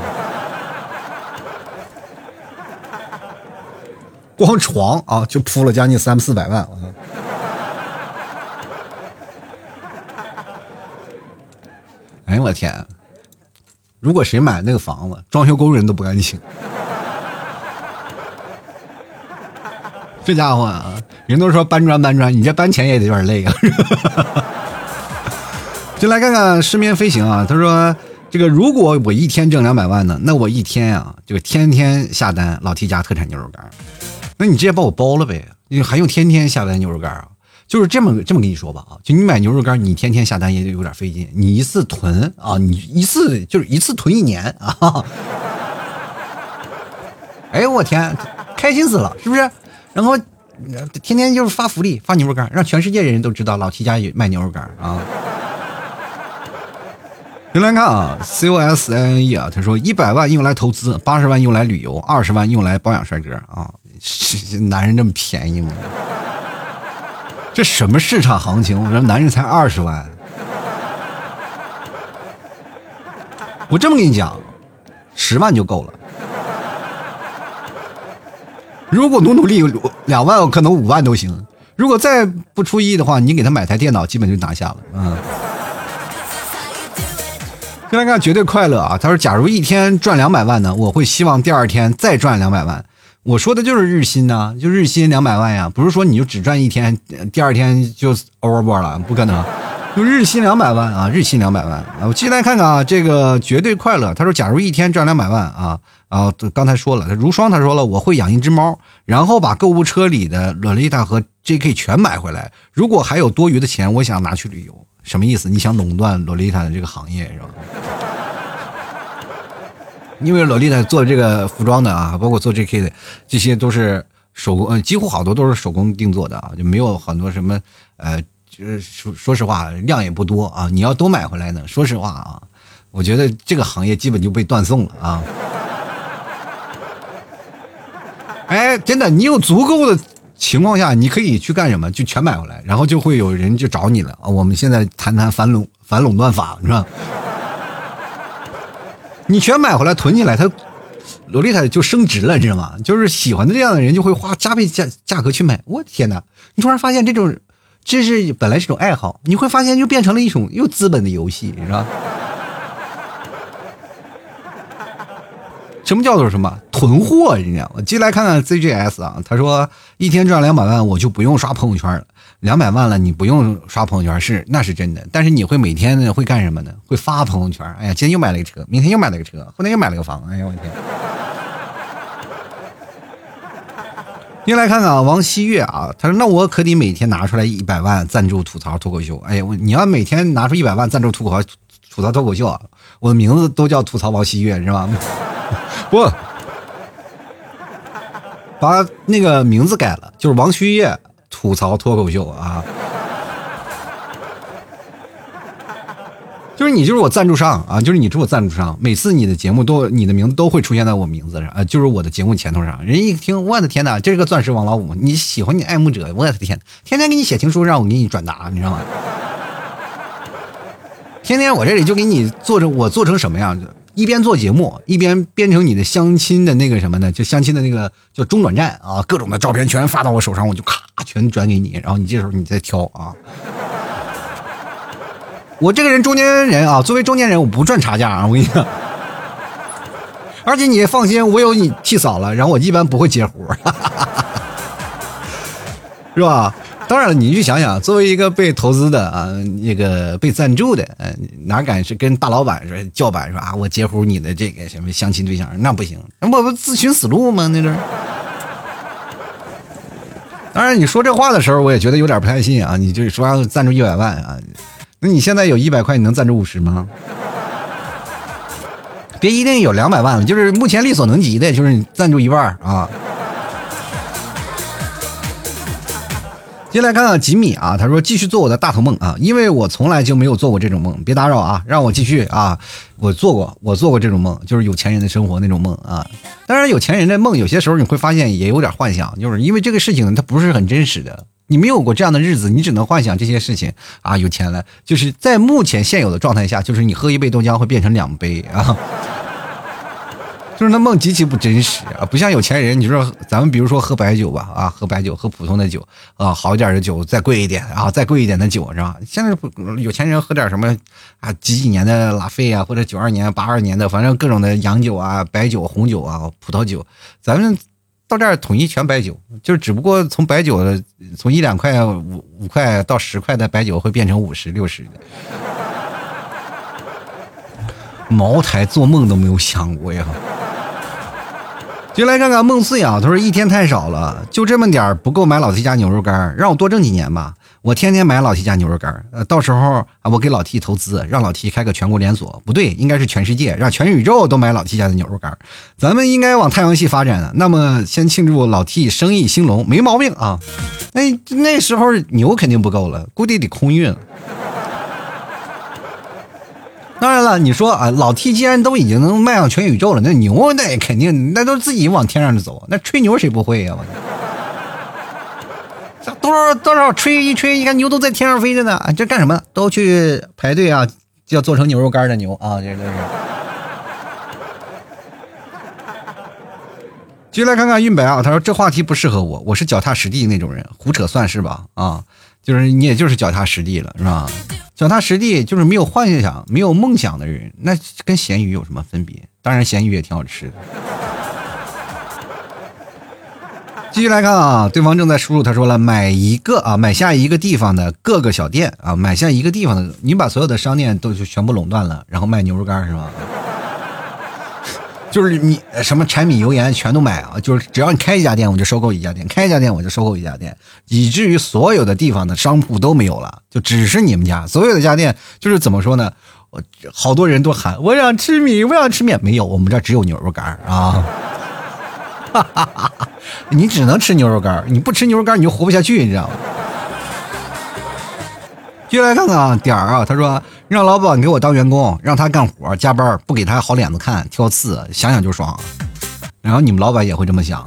光床啊就铺了将近三四百万啊！哎呀，我天！如果谁买那个房子，装修工人都不敢请。这家伙啊，人都说搬砖搬砖，你这搬钱也得有点累啊。就来看看失眠飞行啊，他说这个如果我一天挣两百万呢，那我一天啊就天天下单老 T 家特产牛肉干，那你直接把我包了呗，你还用天天下单牛肉干啊？就是这么这么跟你说吧啊，就你买牛肉干，你天天下单也得有点费劲。你一次囤啊，你一次就是一次囤一年啊。哎呦我天，开心死了，是不是？然后天天就是发福利，发牛肉干，让全世界人都知道老七家也卖牛肉干啊。先来看啊，C O S I N E 啊，他说一百万用来投资，八十万用来旅游，二十万用来保养帅哥啊。男人这么便宜吗？这什么市场行情？我说男人才二十万，我这么跟你讲，十万就够了。如果努努力，两万可能五万都行。如果再不出意的话，你给他买台电脑，基本就拿下了。嗯。再来看绝对快乐啊，他说：“假如一天赚两百万呢，我会希望第二天再赚两百万。”我说的就是日薪呐，就日薪两百万呀，不是说你就只赚一天，第二天就 over 了，不可能，就日薪两百万啊，日薪两百万啊。我进来看看啊，这个绝对快乐，他说假如一天赚两百万啊，啊，刚才说了，如霜他说了，我会养一只猫，然后把购物车里的洛丽塔和 JK 全买回来，如果还有多余的钱，我想拿去旅游，什么意思？你想垄断洛丽塔的这个行业是吧？因为洛丽塔做这个服装的啊，包括做 JK 的，这些都是手工，呃，几乎好多都是手工定做的啊，就没有很多什么，呃，就是说说实话，量也不多啊。你要都买回来呢，说实话啊，我觉得这个行业基本就被断送了啊。哎，真的，你有足够的情况下，你可以去干什么？就全买回来，然后就会有人就找你了啊。我们现在谈谈反垄反垄断法，是吧？你全买回来囤起来，它洛丽塔就升值了，你知道吗？就是喜欢的这样的人就会花加倍价价格去买。我天哪！你突然发现这种，这是本来是种爱好，你会发现就变成了一种又资本的游戏，是吧？什么叫做什么囤货？你知道吗？进来看看 ZGS 啊，他说一天赚两百万，我就不用刷朋友圈了。两百万了，你不用刷朋友圈是那是真的，但是你会每天呢会干什么呢？会发朋友圈。哎呀，今天又买了个车，明天又买了个车，后天又买了个房。哎呀，我天！又来看看啊，王希月啊，他说那我可得每天拿出来一百万赞助吐槽脱口秀。哎呀，你要每天拿出一百万赞助吐槽吐槽脱口秀啊，我的名字都叫吐槽王希月是吧？不，把那个名字改了，就是王旭月吐槽脱口秀啊，就是你就是我赞助商啊，就是你是我赞助商，每次你的节目都你的名字都会出现在我名字上啊，就是我的节目前头上，人一听，我的天哪，这是个钻石王老五，你喜欢你爱慕者，我的天，天天给你写情书让我给你转达，你知道吗？天天我这里就给你做成我做成什么样子？一边做节目，一边编成你的相亲的那个什么呢？就相亲的那个叫中转站啊，各种的照片全发到我手上，我就咔全转给你，然后你这时候你再挑啊。我这个人中间人啊，作为中间人，我不赚差价啊，我跟你讲。而且你放心，我有你替嫂了，然后我一般不会接活，是吧？当然了，你去想想，作为一个被投资的啊，那个被赞助的，嗯，哪敢是跟大老板说叫板说啊，我截胡你的这个什么相亲对象，那不行，那我不自寻死路吗？那是。当然，你说这话的时候，我也觉得有点不太信啊。你就是说赞助一百万啊，那你现在有一百块，你能赞助五十吗？别一定有两百万了，就是目前力所能及的，就是你赞助一半啊。进来看看吉米啊，他说继续做我的大头梦啊，因为我从来就没有做过这种梦，别打扰啊，让我继续啊，我做过，我做过这种梦，就是有钱人的生活那种梦啊。当然，有钱人的梦有些时候你会发现也有点幻想，就是因为这个事情它不是很真实的，你没有过这样的日子，你只能幻想这些事情啊，有钱了，就是在目前现有的状态下，就是你喝一杯豆浆会变成两杯啊。就是那梦极其不真实啊，不像有钱人。你说咱们比如说喝白酒吧，啊，喝白酒，喝普通的酒，啊，好一点的酒再贵一点啊，再贵一点的酒是吧？现在有钱人喝点什么啊，几几年的拉菲啊，或者九二年、八二年的，反正各种的洋酒啊、白酒、红酒啊、葡萄酒，咱们到这儿统一全白酒，就是只不过从白酒的从一两块、五五块到十块的白酒会变成五十、六十的。茅台做梦都没有想过呀。就来看看梦碎啊！他说一天太少了，就这么点儿不够买老弟家牛肉干，让我多挣几年吧。我天天买老 T 家牛肉干，呃，到时候啊，我给老 T 投资，让老 T 开个全国连锁，不对，应该是全世界，让全宇宙都买老 T 家的牛肉干。咱们应该往太阳系发展了。那么先庆祝老 T 生意兴隆，没毛病啊。那 那时候牛肯定不够了，估计得空运了。当然了，你说啊，老 T 既然都已经能迈向全宇宙了，那牛那肯定那都自己往天上走，那吹牛谁不会呀？我这多少多少吹一吹，你看牛都在天上飞着呢，这干什么？都去排队啊，要做成牛肉干的牛啊，这这是。继续来看看运白啊，他说这话题不适合我，我是脚踏实地那种人，胡扯算是吧？啊，就是你也就是脚踏实地了，是吧？脚踏实地就是没有幻想、没有梦想的人，那跟咸鱼有什么分别？当然，咸鱼也挺好吃的。继续来看啊，对方正在输入，他说了，买一个啊，买下一个地方的各个小店啊，买下一个地方的，你把所有的商店都就全部垄断了，然后卖牛肉干是吧？就是你什么柴米油盐全都买啊！就是只要你开一家店，我就收购一家店；开一家店，我就收购一家店，以至于所有的地方的商铺都没有了，就只是你们家所有的家店。就是怎么说呢？好多人都喊我想吃米，我想吃面，没有，我们这只有牛肉干啊！哈哈哈哈！你只能吃牛肉干，你不吃牛肉干你就活不下去，你知道吗？接来看看啊，点儿啊，他说。让老板给我当员工，让他干活加班，不给他好脸子看，挑刺，想想就爽。然后你们老板也会这么想。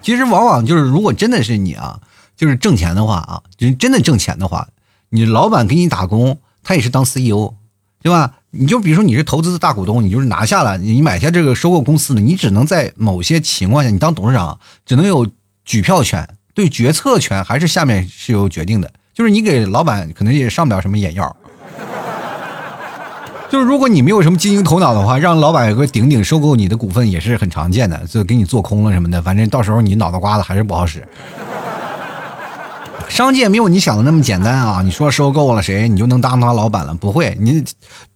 其实往往就是，如果真的是你啊，就是挣钱的话啊，就真的挣钱的话，你老板给你打工，他也是当 CEO，对吧？你就比如说你是投资的大股东，你就是拿下了，你买下这个收购公司的，你只能在某些情况下，你当董事长只能有举票权。对决策权还是下面是有决定的，就是你给老板可能也上不了什么眼药，就是如果你没有什么经营头脑的话，让老板有个顶顶收购你的股份也是很常见的，就给你做空了什么的，反正到时候你脑袋瓜子还是不好使。商界没有你想的那么简单啊！你说收购了谁，你就能当他老板了？不会，你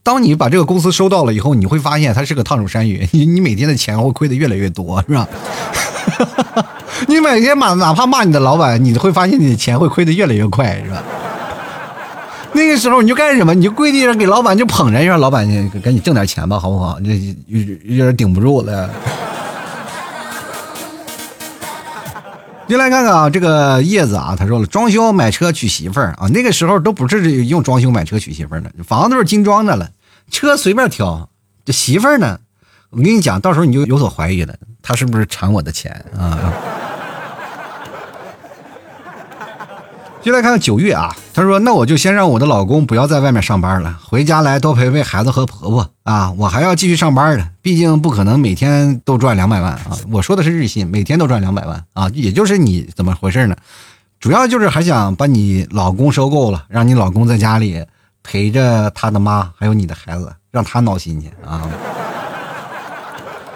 当你把这个公司收到了以后，你会发现它是个烫手山芋，你 你每天的钱会亏的越来越多，是吧？你每天骂，哪怕骂你的老板，你会发现你的钱会亏的越来越快，是吧？那个时候你就干什么？你就跪地上给老板就捧着，让老板赶紧挣点钱吧，好不好？这有点顶不住了。进来看看啊，这个叶子啊，他说了，装修买车娶媳妇儿啊，那个时候都不是用装修买车娶媳妇儿的，房子都是精装的了，车随便挑，这媳妇儿呢？我跟你讲，到时候你就有所怀疑了，他是不是馋我的钱啊？就来看看九月啊，他说：“那我就先让我的老公不要在外面上班了，回家来多陪陪孩子和婆婆啊。我还要继续上班的，毕竟不可能每天都赚两百万啊。我说的是日薪，每天都赚两百万啊。也就是你怎么回事呢？主要就是还想把你老公收购了，让你老公在家里陪着他的妈还有你的孩子，让他闹心去啊。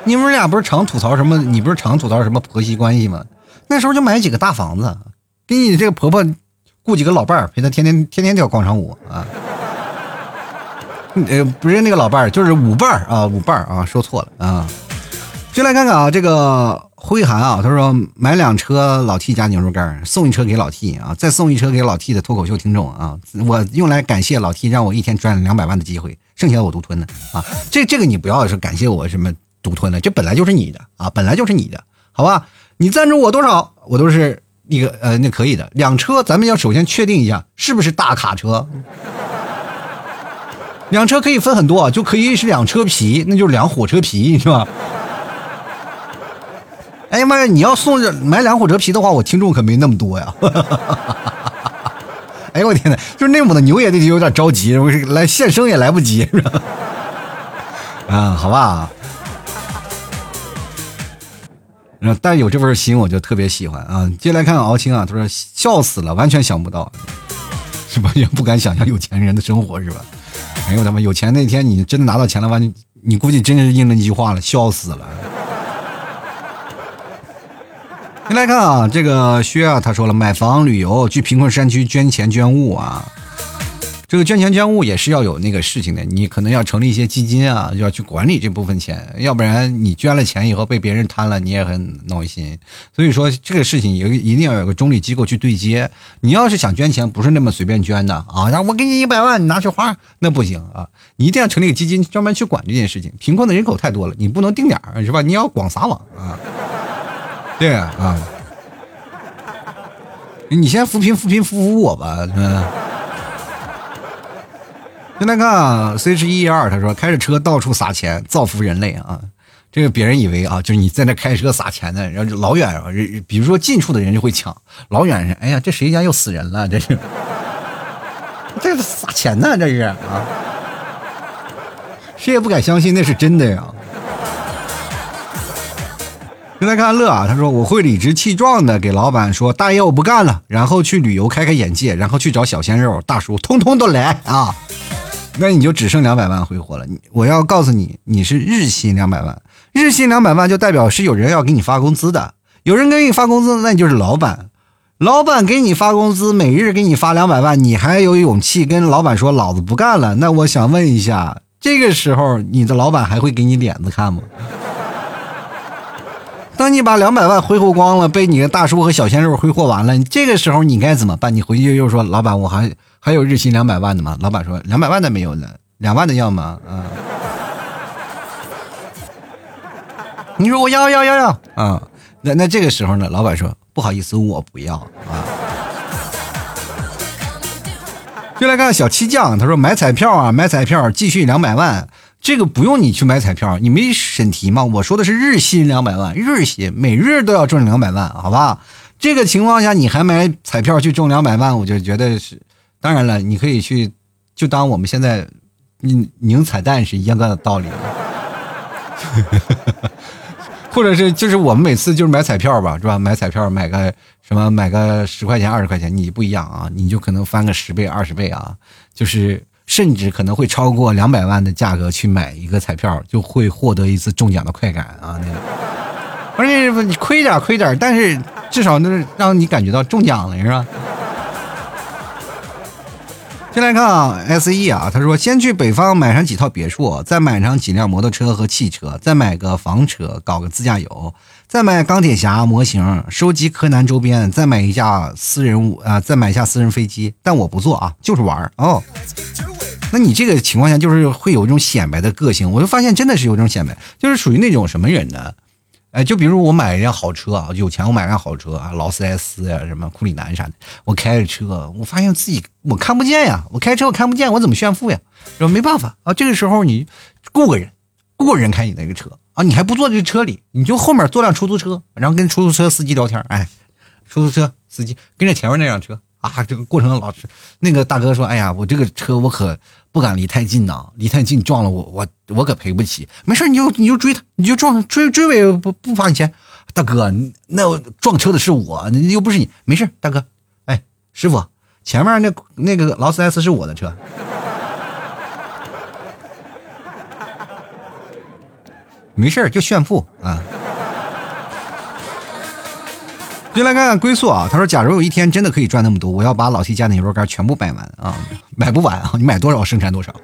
你们俩不是常吐槽什么？你不是常吐槽什么婆媳关系吗？那时候就买几个大房子，给你这个婆婆。”雇几个老伴儿陪他天天天天跳广场舞啊，呃，不是那个老伴儿，就是舞伴儿啊，舞伴儿啊，说错了啊。就来看看啊，这个辉涵啊，他说买两车老 T 加牛肉干，送一车给老 T 啊，再送一车给老 T 的脱口秀听众啊，我用来感谢老 T 让我一天赚两百万的机会，剩下的我独吞的啊。这这个你不要是感谢我什么独吞了，这本来就是你的啊，本来就是你的。好吧？你赞助我多少，我都是那个呃，那可以的。两车，咱们要首先确定一下是不是大卡车。两车可以分很多，就可以是两车皮，那就是两火车皮，是吧？哎呀妈呀！你要送买两火车皮的话，我听众可没那么多呀。哎呦我天哪！就是内蒙的牛也得有点着急，我是来献声也来不及，是吧？啊，好吧。但有这份心，我就特别喜欢啊。接下来看敖青啊，他说笑死了，完全想不到，是完全不敢想象有钱人的生活，是吧？哎呦我他妈，有钱那天你真的拿到钱了，完你估计真是应了那句话了，笑死了。先来看啊，这个薛啊，他说了，买房、旅游、去贫困山区捐钱捐物啊，这个捐钱捐物也是要有那个事情的，你可能要成立一些基金啊，要去管理这部分钱，要不然你捐了钱以后被别人贪了，你也很闹心。所以说这个事情有一定要有个中立机构去对接。你要是想捐钱，不是那么随便捐的啊，然后我给你一百万，你拿去花，那不行啊，你一定要成立个基金，专门去管这件事情。贫困的人口太多了，你不能定点儿是吧？你要广撒网啊。对啊，你先扶贫扶贫扶扶我吧。嗯，现在看啊，C H 一二，他说开着车到处撒钱，造福人类啊。这个别人以为啊，就是你在那开车撒钱呢，然后就老远啊，比如说近处的人就会抢，老远是，哎呀，这谁家又死人了？这是，这是撒钱呢，这是啊，谁也不敢相信那是真的呀。现在看乐啊，他说我会理直气壮的给老板说大爷我不干了，然后去旅游开开眼界，然后去找小鲜肉大叔，通通都来啊！那你就只剩两百万挥霍了。我要告诉你，你是日薪两百万，日薪两百万就代表是有人要给你发工资的，有人给你发工资，那你就是老板。老板给你发工资，每日给你发两百万，你还有勇气跟老板说老子不干了？那我想问一下，这个时候你的老板还会给你脸子看吗？当你把两百万挥霍光了，被你的大叔和小鲜肉挥霍完了，这个时候你该怎么办？你回去又说老板，我还还有日薪两百万的吗？老板说两百万的没有了，两万的要吗？啊？你说我要要要要啊？那那这个时候呢？老板说不好意思，我不要啊。就来看小七酱，他说买彩票啊，买彩票继续两百万。这个不用你去买彩票，你没审题吗？我说的是日薪两百万，日薪每日都要挣两百万，好吧？这个情况下你还买彩票去中两百万，我就觉得是。当然了，你可以去，就当我们现在拧拧彩蛋是一样的道理。或者是就是我们每次就是买彩票吧，是吧？买彩票买个什么买个十块钱二十块钱，你不一样啊，你就可能翻个十倍二十倍啊，就是。甚至可能会超过两百万的价格去买一个彩票，就会获得一次中奖的快感啊！那个，而且你亏点亏点，但是至少能让你感觉到中奖了，是吧？先来看啊，S E 啊，他说先去北方买上几套别墅，再买上几辆摩托车和汽车，再买个房车，搞个自驾游，再买钢铁侠模型，收集柯南周边，再买一架私人啊，再买一下私人飞机，但我不坐啊，就是玩 哦。那你这个情况下就是会有一种显摆的个性，我就发现真的是有这种显摆，就是属于那种什么人呢？哎，就比如我买一辆好车啊，有钱我买辆好车啊，劳斯莱斯呀，什么库里南啥的，我开着车，我发现自己我看不见呀，我开车我看不见，我怎么炫富呀？说没办法啊，这个时候你雇个人，雇个人开你那个车啊，你还不坐这车里，你就后面坐辆出租车，然后跟出租车司机聊天，哎，出租车司机跟着前面那辆车。啊，这个过程老师，那个大哥说：“哎呀，我这个车我可不敢离太近呐，离太近撞了我，我我可赔不起。没事，你就你就追他，你就撞追追尾不不罚你钱。大哥，那撞车的是我，又不是你。没事，大哥，哎，师傅，前面那那个劳斯莱斯是我的车，没事就炫富啊。”就来看看龟速啊，他说：“假如有一天真的可以赚那么多，我要把老 T 家的牛肉干全部买完啊，买不完啊，你买多少生产多少。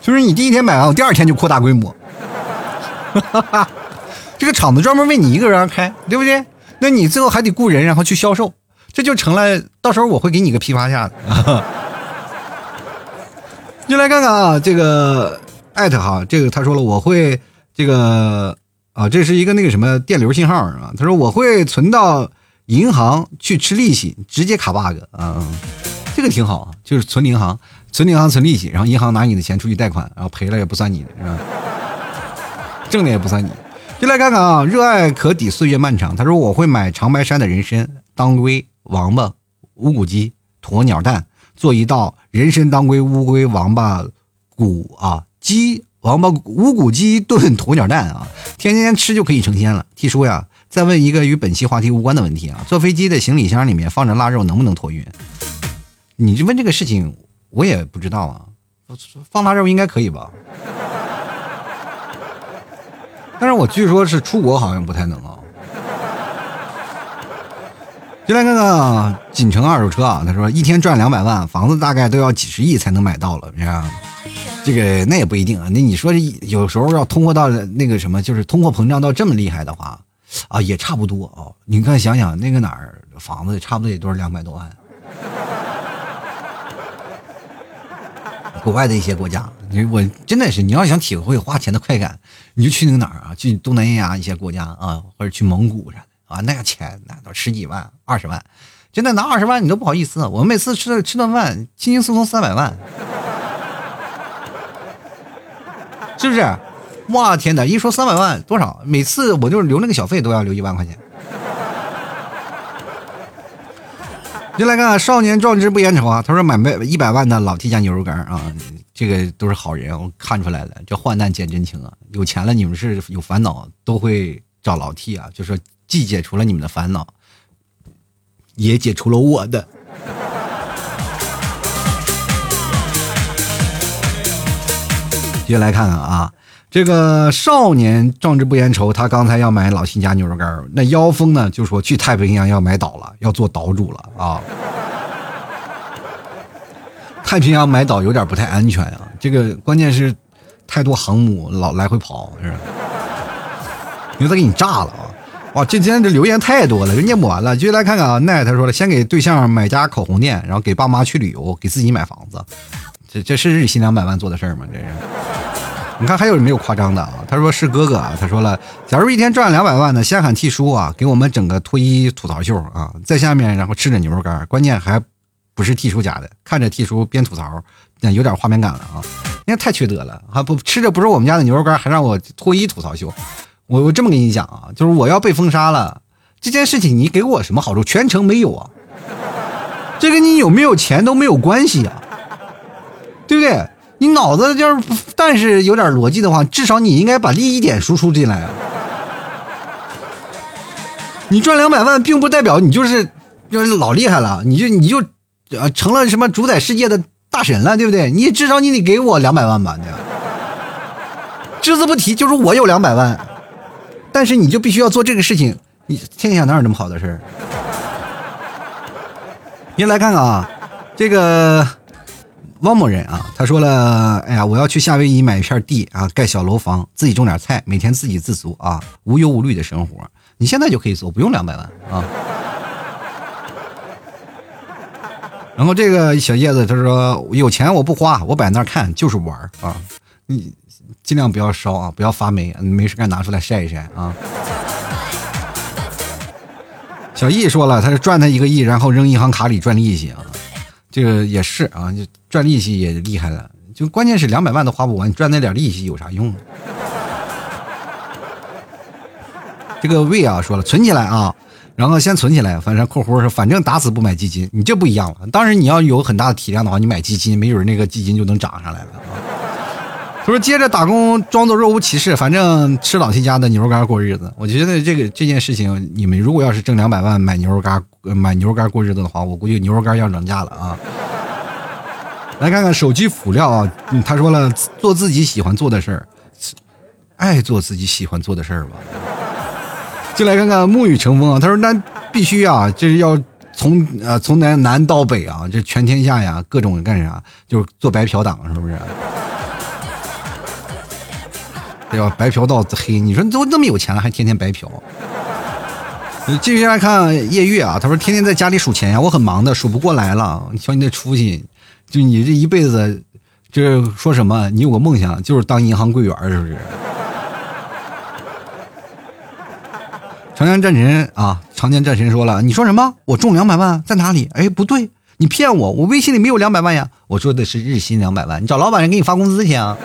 就是你第一天买完，我第二天就扩大规模。这个厂子专门为你一个人而开，对不对？那你最后还得雇人，然后去销售，这就成了。到时候我会给你个批发价的。就来看看啊，这个艾特哈，这个他说了，我会这个。”啊，这是一个那个什么电流信号啊。他说我会存到银行去吃利息，直接卡 bug 啊，这个挺好啊，就是存银行，存银行存利息，然后银行拿你的钱出去贷款，然后赔了也不算你的，是吧？挣的也不算你。就来看看啊，热爱可抵岁月漫长。他说我会买长白山的人参、当归、王八、乌骨鸡、鸵鸟蛋，做一道人参、当归、乌龟、王八骨啊鸡。王八无骨鸡炖鸵鸟蛋啊，天天吃就可以成仙了。T 叔呀，再问一个与本期话题无关的问题啊，坐飞机的行李箱里面放着腊肉能不能托运？你这问这个事情，我也不知道啊。放腊肉应该可以吧？但是我据说是出国好像不太能啊。就来看看，锦城二手车啊，他说一天赚两百万，房子大概都要几十亿才能买到了，是吧？这个那也不一定啊。那你说有时候要通货到那个什么，就是通货膨胀到这么厉害的话，啊，也差不多啊。你看想想那个哪儿房子差不多也都是两百多万。国外的一些国家，你我真的是你要想体会花钱的快感，你就去那个哪儿啊？去东南亚一些国家啊，或者去蒙古啥的啊，那个钱那都十几万、二十万，真的拿二十万你都不好意思。我们每次吃吃顿饭，轻轻松松三百万。是不是？哇天哪！一说三百万多少？每次我就是留那个小费都要留一万块钱。就来看少年壮志不言愁啊！他说买卖一百万的老 T 家牛肉干啊，这个都是好人，我看出来了。这患难见真情啊！有钱了，你们是有烦恼都会找老 T 啊，就说既解除了你们的烦恼，也解除了我的。接来看看啊，这个少年壮志不言愁，他刚才要买老新家牛肉干那妖风呢就说去太平洋要买岛了，要做岛主了啊。太平洋买岛有点不太安全啊，这个关键是太多航母老来回跑，是吧？牛他给你炸了啊！哇，这今天这留言太多了，就念不完了。继续来看看啊，奈他说了，先给对象买家口红店，然后给爸妈去旅游，给自己买房子，这这是日薪两百万做的事儿吗？这是。你看还有没有夸张的啊？他说是哥哥啊。他说了，假如一天赚两百万呢，先喊 T 叔啊，给我们整个脱衣吐槽秀啊，在下面然后吃着牛肉干，关键还不是 T 叔家的，看着 T 叔边吐槽，那有点画面感了啊。那太缺德了还！不吃着不是我们家的牛肉干，还让我脱衣吐槽秀。我我这么跟你讲啊，就是我要被封杀了，这件事情你给我什么好处？全程没有啊，这跟你有没有钱都没有关系啊，对不对？你脑子就是，但是有点逻辑的话，至少你应该把利益点输出进来啊！你赚两百万，并不代表你就是就是老厉害了，你就你就呃成了什么主宰世界的大神了，对不对？你至少你得给我两百万吧？对吧？只字不提，就是我有两百万，但是你就必须要做这个事情，你天下哪有这么好的事儿？您来看看啊，这个。汪某人啊，他说了：“哎呀，我要去夏威夷买一片地啊，盖小楼房，自己种点菜，每天自给自足啊，无忧无虑的生活。你现在就可以做，不用两百万啊。”然后这个小叶子他说：“有钱我不花，我摆那看就是玩啊，你尽量不要烧啊，不要发霉，没事干拿出来晒一晒啊。”小易说了，他是赚他一个亿，然后扔银行卡里赚利息啊。这个也是啊，就赚利息也厉害了。就关键是两百万都花不完，你赚那点利息有啥用？这个魏啊说了，存起来啊，然后先存起来，反正括弧是反正打死不买基金。你这不一样了，当然你要有很大的体量的话，你买基金，没准那个基金就能涨上来了。他说接着打工，装作若无其事，反正吃老七家的牛肉干过日子。我觉得这个这件事情，你们如果要是挣两百万买牛肉干。买牛肉干过日子的话，我估计牛肉干要涨价了啊！来看看手机辅料啊，他说了，做自己喜欢做的事儿，爱做自己喜欢做的事儿吧。就来看看沐雨成风啊，他说那必须啊，这是要从呃从南南到北啊，这全天下呀各种干啥，就是做白嫖党是不是？对吧？白嫖到黑，你说都那么有钱了，还天天白嫖？你继续来看夜月啊，他说天天在家里数钱呀，我很忙的，数不过来了。你瞧你那出息，就你这一辈子，这说什么？你有个梦想就是当银行柜员，是不是？长江战神啊，长江战神说了，你说什么？我中两百万在哪里？哎，不对，你骗我，我微信里没有两百万呀。我说的是日薪两百万，你找老板人给你发工资去啊。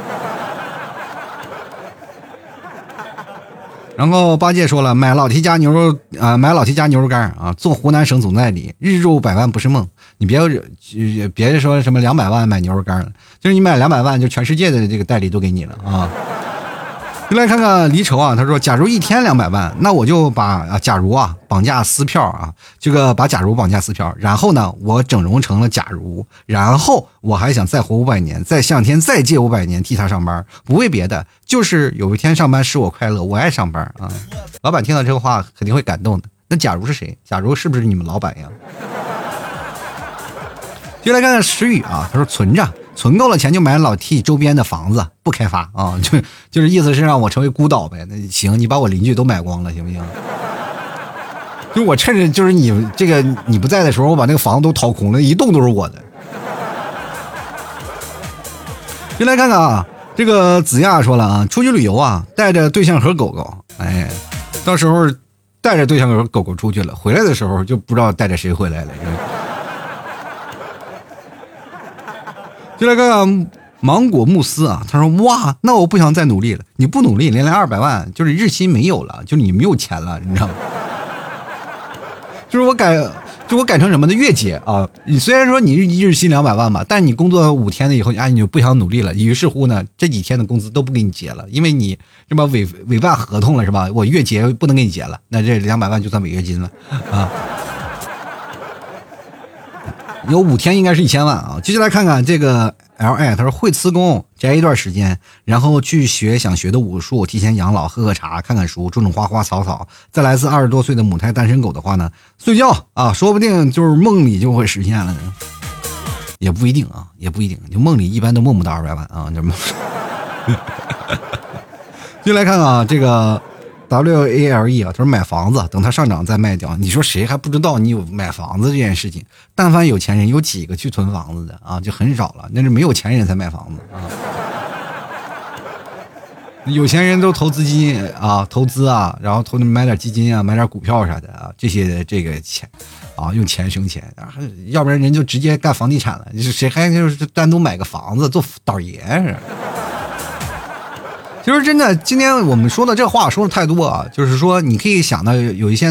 然后八戒说了，买老提家牛肉啊，买老提家牛肉干啊，做湖南省总代理，日入百万不是梦。你别别说什么两百万买牛肉干了，就是你买两百万，就全世界的这个代理都给你了啊。就 来看看离愁啊，他说：“假如一天两百万，那我就把啊，假如啊，绑架撕票啊，这个把假如绑架撕票，然后呢，我整容成了假如，然后我还想再活五百年，再向天再借五百年替他上班，不为别的，就是有一天上班使我快乐，我爱上班啊。”老板听到这个话肯定会感动的。那假如是谁？假如是不是你们老板呀？就来看看石宇啊，他说存着。存够了钱就买老 T 周边的房子，不开发啊，就就是意思是让我成为孤岛呗。那行，你把我邻居都买光了，行不行？就我趁着就是你这个你不在的时候，我把那个房子都掏空了，一栋都是我的。进来看看啊，这个子亚说了啊，出去旅游啊，带着对象和狗狗，哎，到时候带着对象和狗狗出去了，回来的时候就不知道带着谁回来了。就来看看芒果慕斯啊，他说：“哇，那我不想再努力了。你不努力，连连二百万就是日薪没有了，就是你没有钱了，你知道吗？就是我改，就我改成什么的月结啊。你虽然说你日薪两百万吧，但你工作五天了以后，啊，你就不想努力了。于是乎呢，这几天的工资都不给你结了，因为你什么违违办合同了是吧？我月结不能给你结了，那这两百万就算违约金了啊。”有五天应该是一千万啊！接下来看看这个 L I，他说会辞工宅一段时间，然后去学想学的武术，提前养老，喝喝茶，看看书，种种花花草草。再来自二十多岁的母胎单身狗的话呢，睡觉啊，说不定就是梦里就会实现了呢，也不一定啊，也不一定。就梦里一般都梦不到二百万啊，这么。就来看看啊，这个。W A L E 啊，他说买房子，等它上涨再卖掉。你说谁还不知道你有买房子这件事情？但凡有钱人，有几个去囤房子的啊？就很少了。那是没有钱人才买房子啊。有钱人都投资基金啊，投资啊，然后投买点基金啊，买点股票啥的啊。这些这个钱啊，用钱生钱，要不然人就直接干房地产了。谁还就是单独买个房子做倒爷是？其实真的，今天我们说的这话说的太多啊，就是说你可以想到有一些，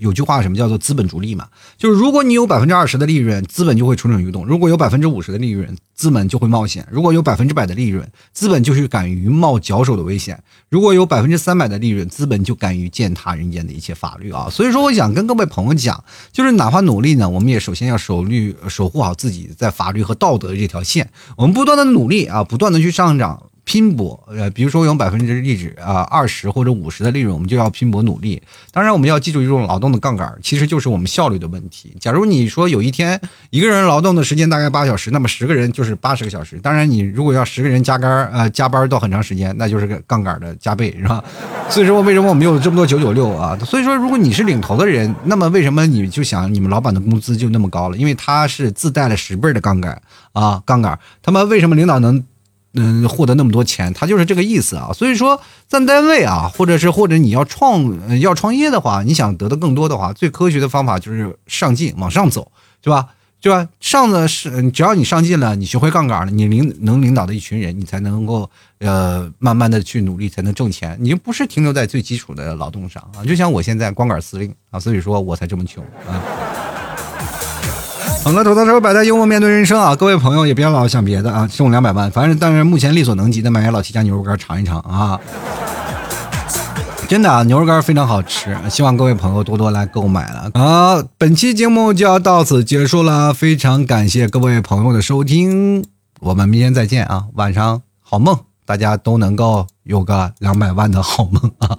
有句话什么叫做资本逐利嘛，就是如果你有百分之二十的利润，资本就会蠢蠢欲动；如果有百分之五十的利润，资本就会冒险；如果有百分之百的利润，资本就是敢于冒脚手的危险；如果有百分之三百的利润，资本就敢于践踏人间的一切法律啊。所以说，我想跟各位朋友讲，就是哪怕努力呢，我们也首先要守律守护好自己在法律和道德这条线，我们不断的努力啊，不断的去上涨。拼搏，呃，比如说有百分之利值啊，二十或者五十的利润，我们就要拼搏努力。当然，我们要记住一种劳动的杠杆，其实就是我们效率的问题。假如你说有一天一个人劳动的时间大概八小时，那么十个人就是八十个小时。当然，你如果要十个人加班，呃，加班到很长时间，那就是个杠杆的加倍，是吧？所以说，为什么我们有这么多九九六啊？所以说，如果你是领头的人，那么为什么你就想你们老板的工资就那么高了？因为他是自带了十倍的杠杆啊，杠杆。他们为什么领导能？嗯，获得那么多钱，他就是这个意思啊。所以说，在单位啊，或者是或者你要创要创业的话，你想得到更多的话，最科学的方法就是上进，往上走，对吧？对吧？上的是，只要你上进了，你学会杠杆了，你领能领导的一群人，你才能够呃慢慢的去努力，才能挣钱。你就不是停留在最基础的劳动上啊。就像我现在光杆司令啊，所以说我才这么穷啊。好了，吐槽时候摆在幽默面对人生啊！各位朋友也别老想别的啊，中两百万，反正但是目前力所能及的，买点老七家牛肉干尝一尝啊！真的啊，牛肉干非常好吃，希望各位朋友多多来购买了好，本期节目就要到此结束了，非常感谢各位朋友的收听，我们明天再见啊！晚上好梦，大家都能够有个两百万的好梦啊！